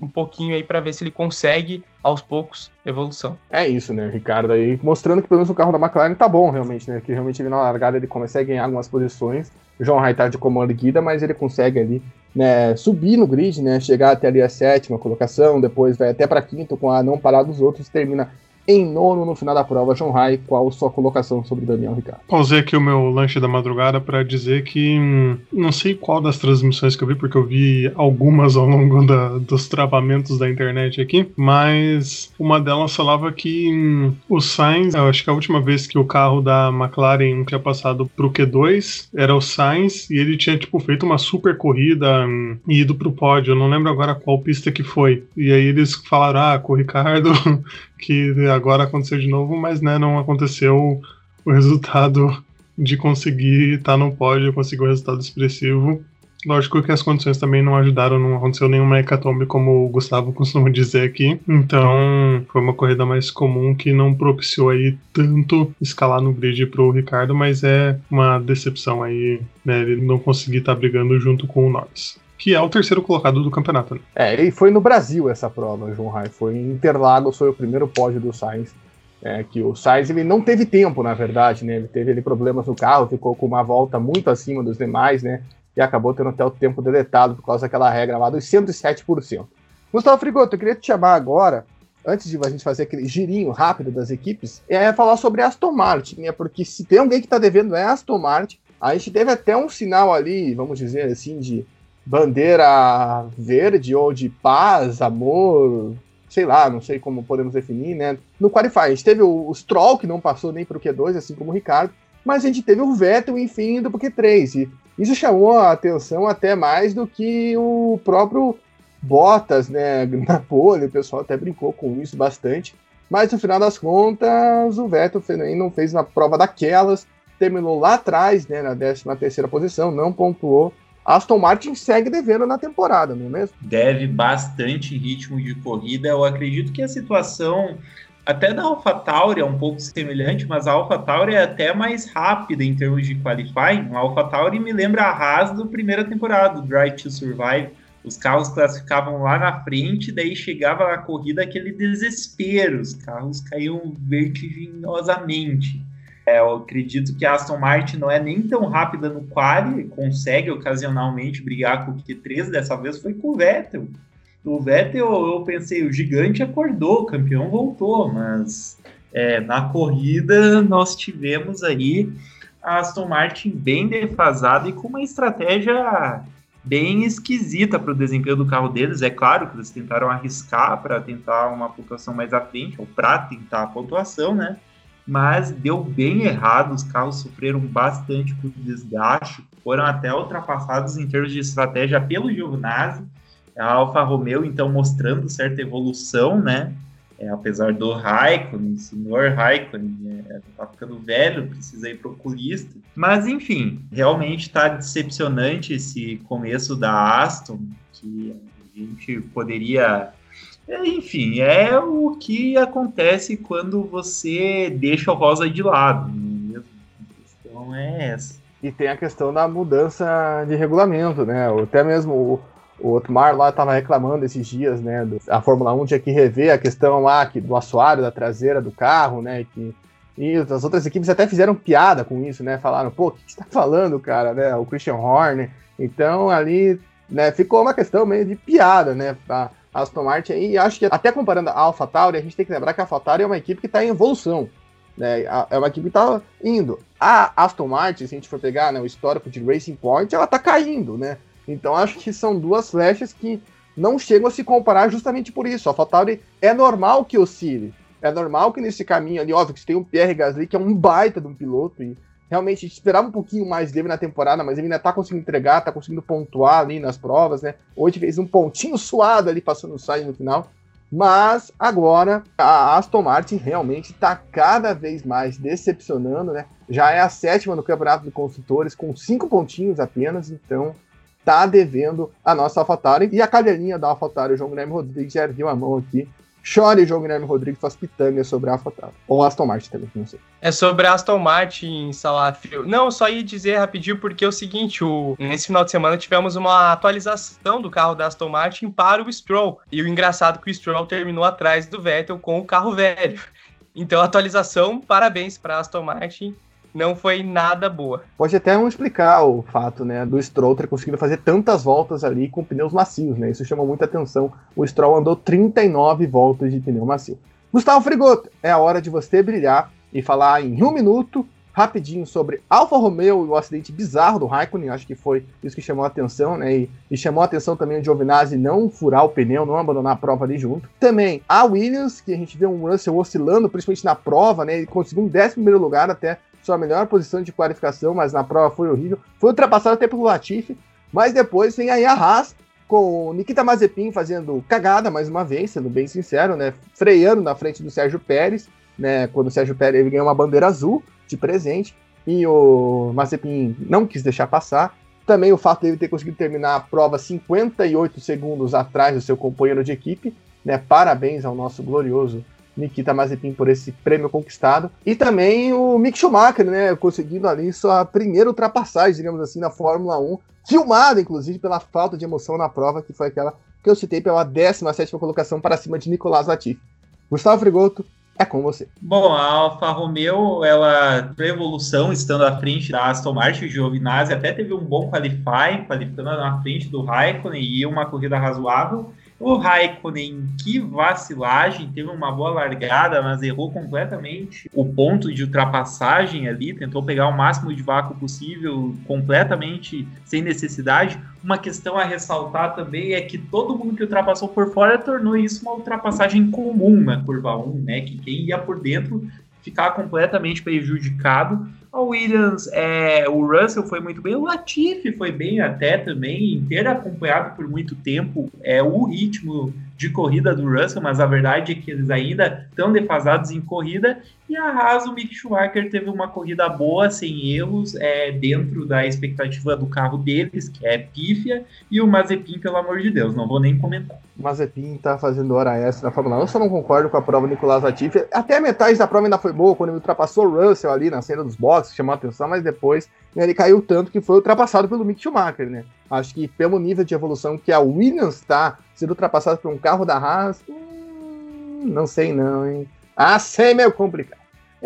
um pouquinho aí para ver se ele consegue aos poucos evolução. É isso, né, Ricardo aí mostrando que pelo menos o carro da McLaren tá bom realmente, né, que realmente ele na largada ele consegue ganhar algumas posições. O João Rai tá de comando guida, mas ele consegue ali né, subir no grid, né, chegar até ali a sétima colocação, depois vai até para quinto com a não parar dos outros, termina em nono no final da prova, João Rai, qual sua colocação sobre Daniel Ricardo? Pausei aqui o meu lanche da madrugada para dizer que hum, não sei qual das transmissões que eu vi, porque eu vi algumas ao longo da, dos travamentos da internet aqui, mas uma delas falava que hum, o Sainz, eu acho que a última vez que o carro da McLaren tinha passado pro Q2 era o Sainz e ele tinha tipo feito uma super corrida hum, e ido pro pódio. Eu não lembro agora qual pista que foi. E aí eles falaram: ah, com o Ricardo que agora aconteceu de novo, mas né, não aconteceu o resultado de conseguir estar tá no pódio, conseguir um resultado expressivo. Lógico que as condições também não ajudaram, não aconteceu nenhuma hecatombe, como o Gustavo costuma dizer aqui. Então, foi uma corrida mais comum que não propiciou aí tanto escalar no grid pro Ricardo, mas é uma decepção aí, né, ele não conseguir estar tá brigando junto com o Norris que é o terceiro colocado do campeonato. Né? É, e foi no Brasil essa prova, João Rai. Foi em Interlagos, foi o primeiro pódio do Sainz. É, que o Sainz ele não teve tempo, na verdade, né? Ele teve ele, problemas no carro, ficou com uma volta muito acima dos demais, né? E acabou tendo até o tempo deletado por causa daquela regra lá dos 107%. Gustavo Frigoto, eu queria te chamar agora, antes de a gente fazer aquele girinho rápido das equipes, é falar sobre Aston Martin, né? Porque se tem alguém que está devendo é Aston Martin. A gente teve até um sinal ali, vamos dizer assim, de bandeira verde ou de paz, amor, sei lá, não sei como podemos definir, né? No Qualify, a gente teve o, o Stroll, que não passou nem para o Q2, assim como o Ricardo, mas a gente teve o Vettel, enfim, indo para o Q3. E isso chamou a atenção até mais do que o próprio Bottas, né? Na pole, o pessoal até brincou com isso bastante. Mas no final das contas, o Vettel não fez uma prova daquelas, terminou lá atrás, né, na 13 terceira posição, não pontuou Aston Martin segue devendo na temporada, não é mesmo? Deve bastante ritmo de corrida. Eu acredito que a situação até da AlphaTauri é um pouco semelhante, mas a AlphaTauri é até mais rápida em termos de qualifying. A AlphaTauri me lembra a Haas da primeira temporada, do Drive to Survive. Os carros classificavam lá na frente, daí chegava na corrida aquele desespero, os carros caíam vertiginosamente. É, eu acredito que a Aston Martin não é nem tão rápida no quali, consegue ocasionalmente brigar com o Q3, dessa vez foi com o Vettel. O Vettel, eu pensei, o gigante acordou, o campeão voltou, mas é, na corrida nós tivemos aí a Aston Martin bem defasada e com uma estratégia bem esquisita para o desempenho do carro deles. É claro que eles tentaram arriscar para tentar uma pontuação mais à frente, ou para tentar a pontuação, né? Mas deu bem errado. Os carros sofreram bastante por desgaste, foram até ultrapassados em termos de estratégia pelo Giovinazzi, a Alfa Romeo, então mostrando certa evolução, né? É, apesar do Raikkonen, senhor Raikkonen, é, tá ficando velho, precisa ir pro oculista. Mas enfim, realmente está decepcionante esse começo da Aston, que a gente poderia é, enfim, é o que acontece quando você deixa o rosa de lado. A questão é essa. E tem a questão da mudança de regulamento, né? Até mesmo o, o Otmar lá estava reclamando esses dias, né? Do, a Fórmula 1 tinha que rever a questão lá que, do assoalho da traseira do carro, né? Que E as outras equipes até fizeram piada com isso, né? Falaram, pô, o que você tá falando, cara, né? O Christian Horner. Então ali, né, ficou uma questão meio de piada, né? A Aston Martin e acho que até comparando a AlphaTauri, a gente tem que lembrar que a AlphaTauri é uma equipe que está em evolução. Né? É uma equipe que está indo. A Aston Martin, se a gente for pegar né, o histórico de Racing Point, ela está caindo, né? Então acho que são duas flechas que não chegam a se comparar justamente por isso. A AlphaTauri é normal que oscile. É normal que nesse caminho ali, óbvio que você tem um Pierre Gasly, que é um baita de um piloto, e realmente esperava um pouquinho mais dele na temporada, mas ele ainda tá conseguindo entregar, tá conseguindo pontuar ali nas provas, né? Hoje fez um pontinho suado ali, passando o side no final. Mas agora a Aston Martin realmente está cada vez mais decepcionando, né? Já é a sétima no campeonato de construtores, com cinco pontinhos apenas, então tá devendo a nossa AlphaTauri. E a cadelinha da AlphaTauri, o João Guilherme Rodrigues, já ergueu a mão aqui Chore João Guilherme Rodrigues faz pitanga sobre a AlphaTauri. Ou Aston Martin também, não sei. É sobre a Aston Martin, Salafio. Não, só ia dizer rapidinho porque é o seguinte, o... nesse final de semana tivemos uma atualização do carro da Aston Martin para o Stroll. E o engraçado é que o Stroll terminou atrás do Vettel com o carro velho. Então, atualização, parabéns para Aston Martin não foi nada boa. Pode até não explicar o fato, né, do Stroll ter conseguido fazer tantas voltas ali com pneus macios, né? Isso chamou muita atenção. O Stroll andou 39 voltas de pneu macio. Gustavo Frigoto, é a hora de você brilhar e falar em um minuto rapidinho sobre Alfa Romeo e o acidente bizarro do Raikkonen, acho que foi isso que chamou a atenção, né? E, e chamou a atenção também o Giovinazzi não furar o pneu, não abandonar a prova ali junto. Também a Williams, que a gente vê um Russell oscilando, principalmente na prova, né? Ele conseguiu um décimo primeiro lugar até sua melhor posição de qualificação, mas na prova foi horrível. Foi ultrapassado até pelo Latifi, mas depois tem aí a Haas com o Nikita Mazepin fazendo cagada mais uma vez, sendo bem sincero, né? Freando na frente do Sérgio Pérez, né? Quando o Sérgio Pérez ele ganhou uma bandeira azul de presente e o Mazepin não quis deixar passar. Também o fato de ele ter conseguido terminar a prova 58 segundos atrás do seu companheiro de equipe, né? Parabéns ao nosso glorioso Nikita Mazepin por esse prêmio conquistado. E também o Mick Schumacher, né, conseguindo ali sua primeira ultrapassagem, digamos assim, na Fórmula 1, filmada, inclusive, pela falta de emoção na prova, que foi aquela que eu citei pela 17 colocação para cima de Nicolás Latifi. Gustavo Frigoto, é com você. Bom, a Alfa Romeo, ela evolução estando à frente da Aston Martin, o Giovinazzi até teve um bom qualifying, qualificando na frente do Raikkonen e uma corrida razoável. O Raikkonen, que vacilagem, teve uma boa largada, mas errou completamente o ponto de ultrapassagem ali, tentou pegar o máximo de vácuo possível, completamente sem necessidade. Uma questão a ressaltar também é que todo mundo que ultrapassou por fora tornou isso uma ultrapassagem comum na curva 1, né? Que quem ia por dentro ficava completamente prejudicado. A Williams, é, o Russell foi muito bem, o Latifi foi bem até também, ter acompanhado por muito tempo é, o ritmo de corrida do Russell, mas a verdade é que eles ainda estão defasados em corrida. E a Haas, o Mick Schumacher teve uma corrida boa, sem erros, é, dentro da expectativa do carro deles, que é pífia, e o Mazepin, pelo amor de Deus, não vou nem comentar. O Mazepin tá fazendo hora extra na Fórmula 1, eu só não concordo com a prova do Nicolás Latifi. Até a metade da prova ainda foi boa, quando ele ultrapassou o Russell ali na cena dos boxes, chamou a atenção, mas depois né, ele caiu tanto que foi ultrapassado pelo Mick Schumacher, né? Acho que pelo nível de evolução que a Williams está sendo ultrapassada por um carro da Haas, hum, não sei não, hein? Ah, sei meio complicado.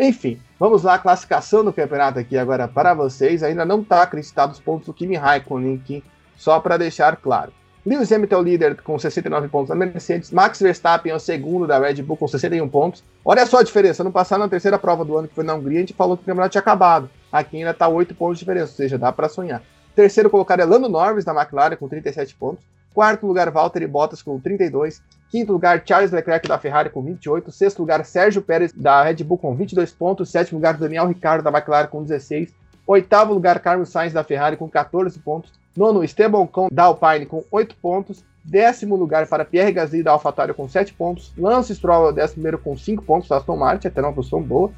Enfim, vamos lá, classificação do campeonato aqui agora para vocês. Ainda não está acreditado os pontos do Kimi Raikkonen aqui, só para deixar claro. Lewis Hamilton é o líder com 69 pontos na Mercedes. Max Verstappen é o segundo da Red Bull com 61 pontos. Olha só a diferença. No passado, na terceira prova do ano, que foi na Hungria, a gente falou que o campeonato tinha acabado. Aqui ainda está 8 pontos de diferença, ou seja, dá para sonhar. Terceiro colocado é Lando Norris da McLaren com 37 pontos. Quarto lugar, Valtteri Bottas com 32. Quinto lugar, Charles Leclerc da Ferrari com 28. Sexto lugar, Sérgio Pérez da Red Bull com 22 pontos. Sétimo lugar, Daniel Ricciardo da McLaren com 16. Oitavo lugar, Carlos Sainz da Ferrari com 14 pontos. Nono, Esteban Ocon da Alpine com 8 pontos. Décimo lugar para Pierre Gasly da AlphaTauri com 7 pontos. Lance Stroll é décimo primeiro com 5 pontos da Aston Martin, até uma posição boa.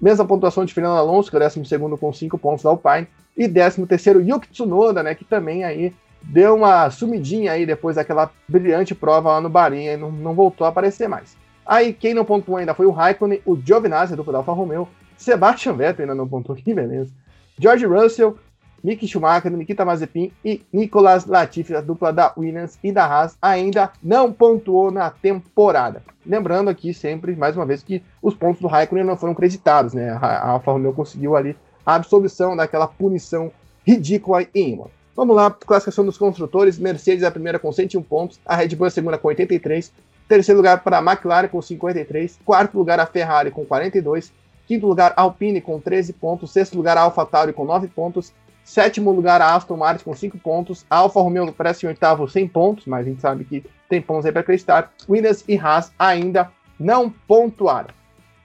Mesma pontuação de Fernando Alonso, que é o décimo segundo com 5 pontos da Alpine. E décimo terceiro, Yuki Tsunoda, né, que também aí deu uma sumidinha aí depois daquela brilhante prova lá no Bahrein e não, não voltou a aparecer mais. Aí quem não pontuou ainda foi o Raikkonen, o Giovinazzi, da Alfa Romeo, Sebastian Vettel ainda não pontuou, que beleza. George Russell, Mick Schumacher, Nikita Mazepin e Nicolas Latifi, a dupla da Williams e da Haas, ainda não pontuou na temporada. Lembrando aqui sempre, mais uma vez, que os pontos do Raikkonen não foram creditados, né? A Alfa Romeo conseguiu ali a absolvição daquela punição ridícula em Imola. Vamos lá, classificação dos construtores. Mercedes a primeira com 101 pontos, a Red Bull a segunda com 83, terceiro lugar para a McLaren com 53, quarto lugar a Ferrari com 42, quinto lugar Alpine com 13 pontos, sexto lugar a AlphaTauri com 9 pontos, sétimo lugar a Aston Martin com 5 pontos, a Alfa Romeo aparece em oitavo 100 pontos, mas a gente sabe que tem pontos aí para acreditar, Williams e Haas ainda não pontuaram.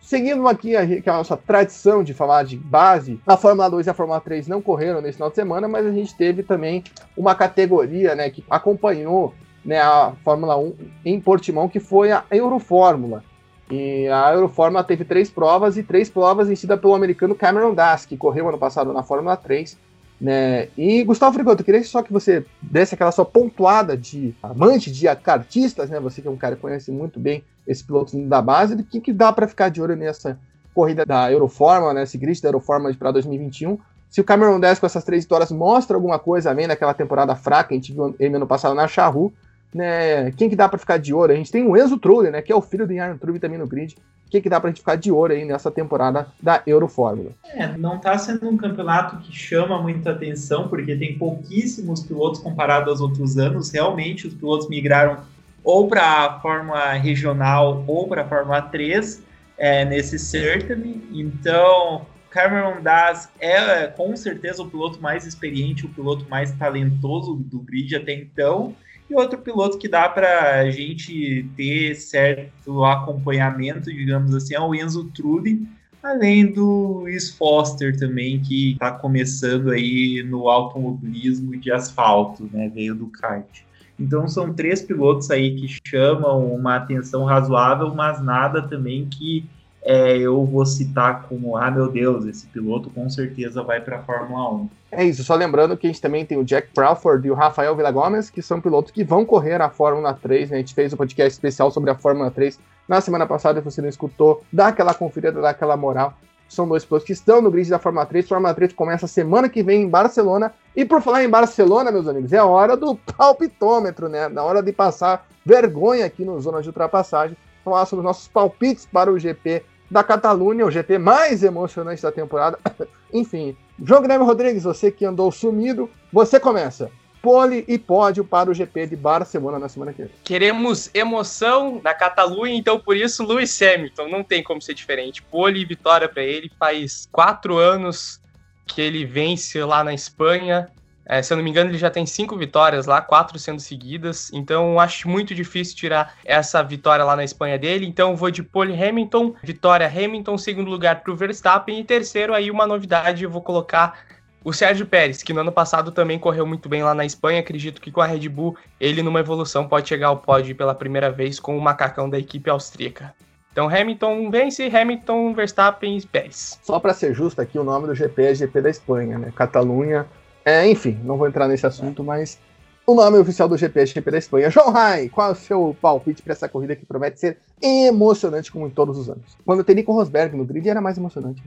Seguindo aqui a, a nossa tradição de falar de base, a Fórmula 2 e a Fórmula 3 não correram nesse final de semana, mas a gente teve também uma categoria né, que acompanhou né, a Fórmula 1 em Portimão, que foi a Eurofórmula. E a Eurofórmula teve três provas e três provas vencidas pelo americano Cameron Das, que correu ano passado na Fórmula 3. Né? E Gustavo Frigoto, eu queria só que você desse aquela sua pontuada de amante de kartistas, né? Você que é um cara que conhece muito bem esse piloto da base, de que, que dá para ficar de olho nessa corrida da Euroforma, né? Esse grid da Euroforma para 2021. Se o Cameron 10 com essas três vitórias mostra alguma coisa além daquela temporada fraca, a gente viu ele ano passado na Charru, né? Quem que dá para ficar de olho? A gente tem o Enzo Trulli, né? Que é o filho do Ian Trulli também no grid. Quem que dá pra gente ficar de olho aí nessa temporada da Eurofórmula? É, não tá sendo um campeonato que chama muita atenção, porque tem pouquíssimos pilotos comparado aos outros anos. Realmente, os pilotos migraram ou para a Fórmula Regional ou para a Fórmula 3 é, nesse certame. Então, Cameron Das é com certeza o piloto mais experiente, o piloto mais talentoso do grid até então. E outro piloto que dá para a gente ter certo acompanhamento, digamos assim, é o Enzo Trulli, além do Luiz Foster também, que está começando aí no automobilismo de asfalto, né? Veio do kart. Então são três pilotos aí que chamam uma atenção razoável, mas nada também que é, eu vou citar como, ah, meu Deus, esse piloto com certeza vai para a Fórmula 1. É isso, só lembrando que a gente também tem o Jack Crawford e o Rafael Villagomes, que são pilotos que vão correr a Fórmula 3, né? A gente fez um podcast especial sobre a Fórmula 3 na semana passada, se você não escutou, dá aquela conferida, dá aquela moral. São dois pilotos que estão no grid da Fórmula 3. A Fórmula 3 começa semana que vem em Barcelona. E por falar em Barcelona, meus amigos, é a hora do palpitômetro, né? Na hora de passar vergonha aqui no Zona de Ultrapassagem. Falar sobre os nossos palpites para o GP da Catalunha, o GP mais emocionante da temporada. Enfim, João Guilherme Rodrigues, você que andou sumido, você começa. Pole e pódio para o GP de Barcelona na semana que vem. Queremos emoção na Catalunha, então por isso Lewis Hamilton, não tem como ser diferente. Pole e vitória para ele, faz quatro anos que ele vence lá na Espanha, é, se eu não me engano, ele já tem cinco vitórias lá, quatro sendo seguidas. Então, acho muito difícil tirar essa vitória lá na Espanha dele. Então, vou de Pole Hamilton, vitória Hamilton, segundo lugar para o Verstappen. E terceiro, aí uma novidade, eu vou colocar o Sérgio Pérez, que no ano passado também correu muito bem lá na Espanha. Acredito que com a Red Bull, ele numa evolução pode chegar ao pódio pela primeira vez com o macacão da equipe austríaca. Então Hamilton vence, Hamilton, Verstappen e Pérez. Só para ser justo aqui, o nome do GP é GP da Espanha, né? Catalunha é, enfim, não vou entrar nesse assunto, mas o nome oficial do GP é GP da Espanha. João Rai, qual é o seu palpite para essa corrida que promete ser emocionante como em todos os anos? Quando tem Nico Rosberg no grid era mais emocionante.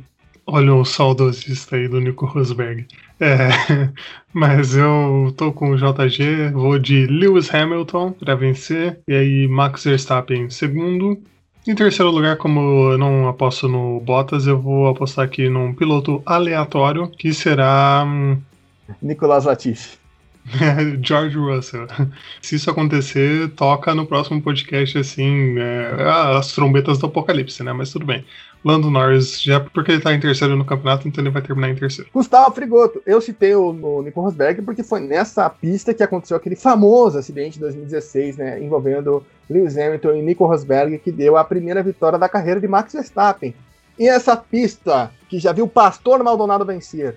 Olha o saudosista aí do Nico Rosberg. É, mas eu tô com o JG, vou de Lewis Hamilton para vencer, e aí Max Verstappen em segundo. Em terceiro lugar, como eu não aposto no Bottas, eu vou apostar aqui num piloto aleatório, que será hum, Nicolas Latifi. George Russell. Se isso acontecer, toca no próximo podcast, assim, é, as trombetas do apocalipse, né? Mas tudo bem. Lando Norris, já porque ele tá em terceiro no campeonato, então ele vai terminar em terceiro. Gustavo Frigoto, eu citei o, o Nico Rosberg porque foi nessa pista que aconteceu aquele famoso acidente de 2016, né? Envolvendo Lewis Hamilton e Nico Rosberg, que deu a primeira vitória da carreira de Max Verstappen. E essa pista, que já viu o Pastor Maldonado vencer,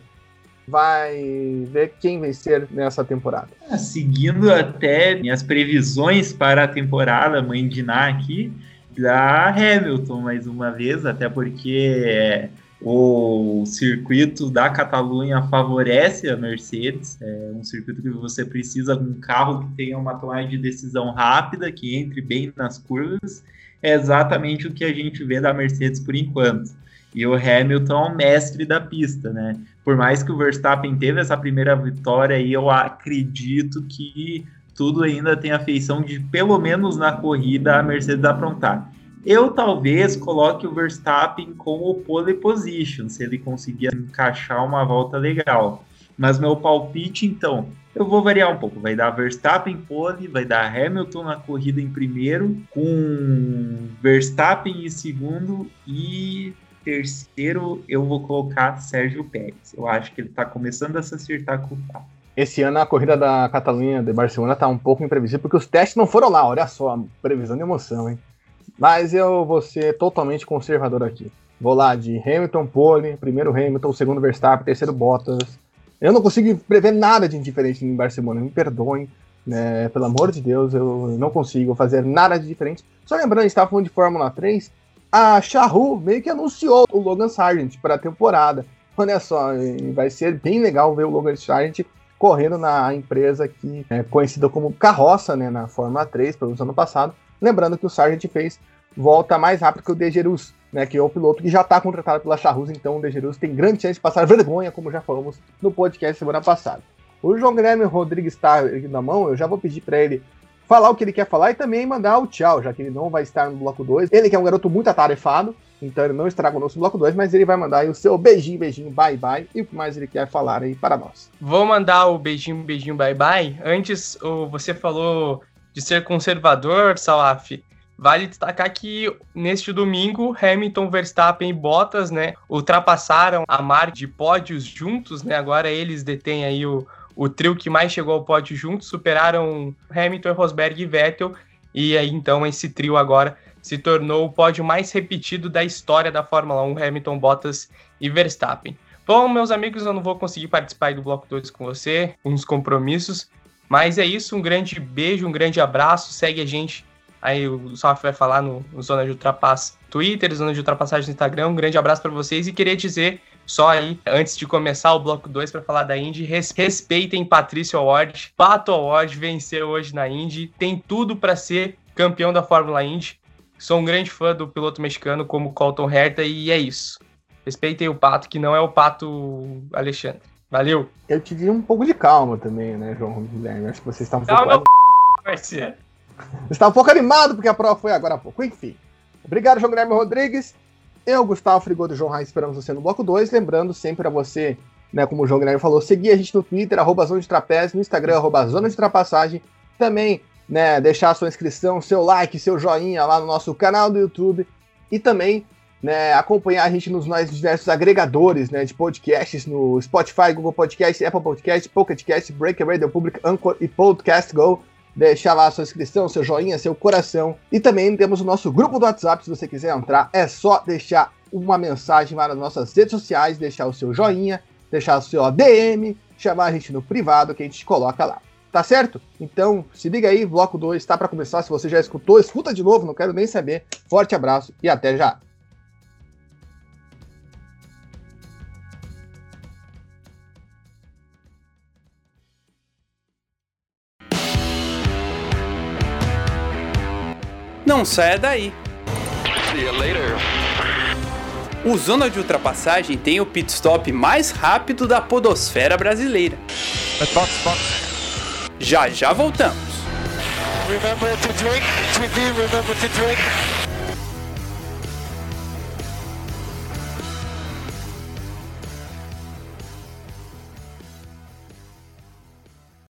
vai ver quem vencer nessa temporada. Ah, seguindo até minhas previsões para a temporada, mãe de Ná aqui, da Hamilton mais uma vez, até porque o circuito da Catalunha favorece a Mercedes, é um circuito que você precisa de um carro que tenha uma tomada de decisão rápida, que entre bem nas curvas, é exatamente o que a gente vê da Mercedes por enquanto. E o Hamilton é o mestre da pista, né? Por mais que o Verstappen teve essa primeira vitória aí, eu acredito que tudo ainda tem a feição de, pelo menos na corrida, a Mercedes aprontar. Eu talvez coloque o Verstappen com o pole position, se ele conseguir encaixar uma volta legal. Mas meu palpite, então, eu vou variar um pouco. Vai dar Verstappen pole, vai dar Hamilton na corrida em primeiro, com Verstappen em segundo e terceiro eu vou colocar Sérgio Pérez. Eu acho que ele está começando a se acertar com o carro. Esse ano a corrida da Catalunha de Barcelona tá um pouco imprevisível, porque os testes não foram lá, olha só, previsão de emoção, hein? Mas eu vou ser totalmente conservador aqui. Vou lá de Hamilton, pole, primeiro Hamilton, segundo Verstappen, terceiro Bottas. Eu não consigo prever nada de diferente em Barcelona, me perdoem, né? Pelo amor de Deus, eu não consigo fazer nada de diferente. Só lembrando, a gente estava falando de Fórmula 3, a Charru meio que anunciou o Logan Sargent para a temporada. Olha só, vai ser bem legal ver o Logan Sargent correndo na empresa que é conhecida como Carroça, né, na Fórmula 3, pelo ano passado. Lembrando que o Sargent fez volta mais rápido que o Degerus, né, que é o piloto que já está contratado pela Charrus, então o Degerus tem grande chance de passar vergonha, como já falamos no podcast semana passada. O João Guilherme Rodrigues está na mão, eu já vou pedir para ele falar o que ele quer falar e também mandar o tchau, já que ele não vai estar no bloco 2. Ele que é um garoto muito atarefado, então ele não estará conosco no bloco 2, mas ele vai mandar aí o seu beijinho, beijinho, bye bye e o que mais ele quer falar aí para nós. Vou mandar o beijinho, beijinho, bye bye. Antes, você falou de ser conservador, Salaf. Vale destacar que neste domingo, Hamilton, Verstappen e Bottas, né, ultrapassaram a marca de pódios juntos, né? Agora eles detêm aí o, o trio que mais chegou ao pódio juntos, superaram Hamilton, Rosberg e Vettel, e aí então esse trio agora se tornou o pódio mais repetido da história da Fórmula 1, Hamilton, Bottas e Verstappen. Bom, meus amigos, eu não vou conseguir participar do Bloco 2 com você, uns compromissos, mas é isso, um grande beijo, um grande abraço, segue a gente, aí o Salf vai falar no, no Zona de Ultrapass Twitter, Zona de Ultrapassagem no Instagram, um grande abraço para vocês e queria dizer só aí, antes de começar o bloco 2 para falar da Indy, respeitem Patrício Award. Pato Award venceu hoje na Indy, tem tudo para ser campeão da Fórmula Indy. Sou um grande fã do piloto mexicano como Colton Herta e é isso. Respeitem o Pato, que não é o Pato Alexandre. Valeu! Eu tive um pouco de calma também, né, João Guilherme? Acho que vocês estavam calma, pouco... Você estava um pouco animado porque a prova foi agora há pouco. Enfim. Obrigado, João Guilherme Rodrigues. Eu, Gustavo Frigor do João Raiz, esperamos você no bloco 2. Lembrando sempre a você, né, como o João Guilherme falou, seguir a gente no Twitter, arroba Zona de Trapézio, no Instagram, arroba Zona de Trapassagem. Também né, deixar sua inscrição, seu like, seu joinha lá no nosso canal do YouTube e também né, acompanhar a gente nos nossos diversos agregadores né, de podcasts no Spotify, Google Podcast, Apple Podcast, Pocket Cast, Breaker Radio Public, Anchor e Podcast Go. Deixar lá sua inscrição, seu joinha, seu coração. E também temos o nosso grupo do WhatsApp, se você quiser entrar, é só deixar uma mensagem lá nas nossas redes sociais, deixar o seu joinha, deixar o seu ADM, chamar a gente no privado que a gente coloca lá. Tá certo? Então, se liga aí, bloco 2 está para começar. Se você já escutou, escuta de novo, não quero nem saber. Forte abraço e até já. Não saia daí. O Zona de Ultrapassagem tem o pit stop mais rápido da podosfera brasileira. Já já voltamos. Remember to drink, to remember to drink.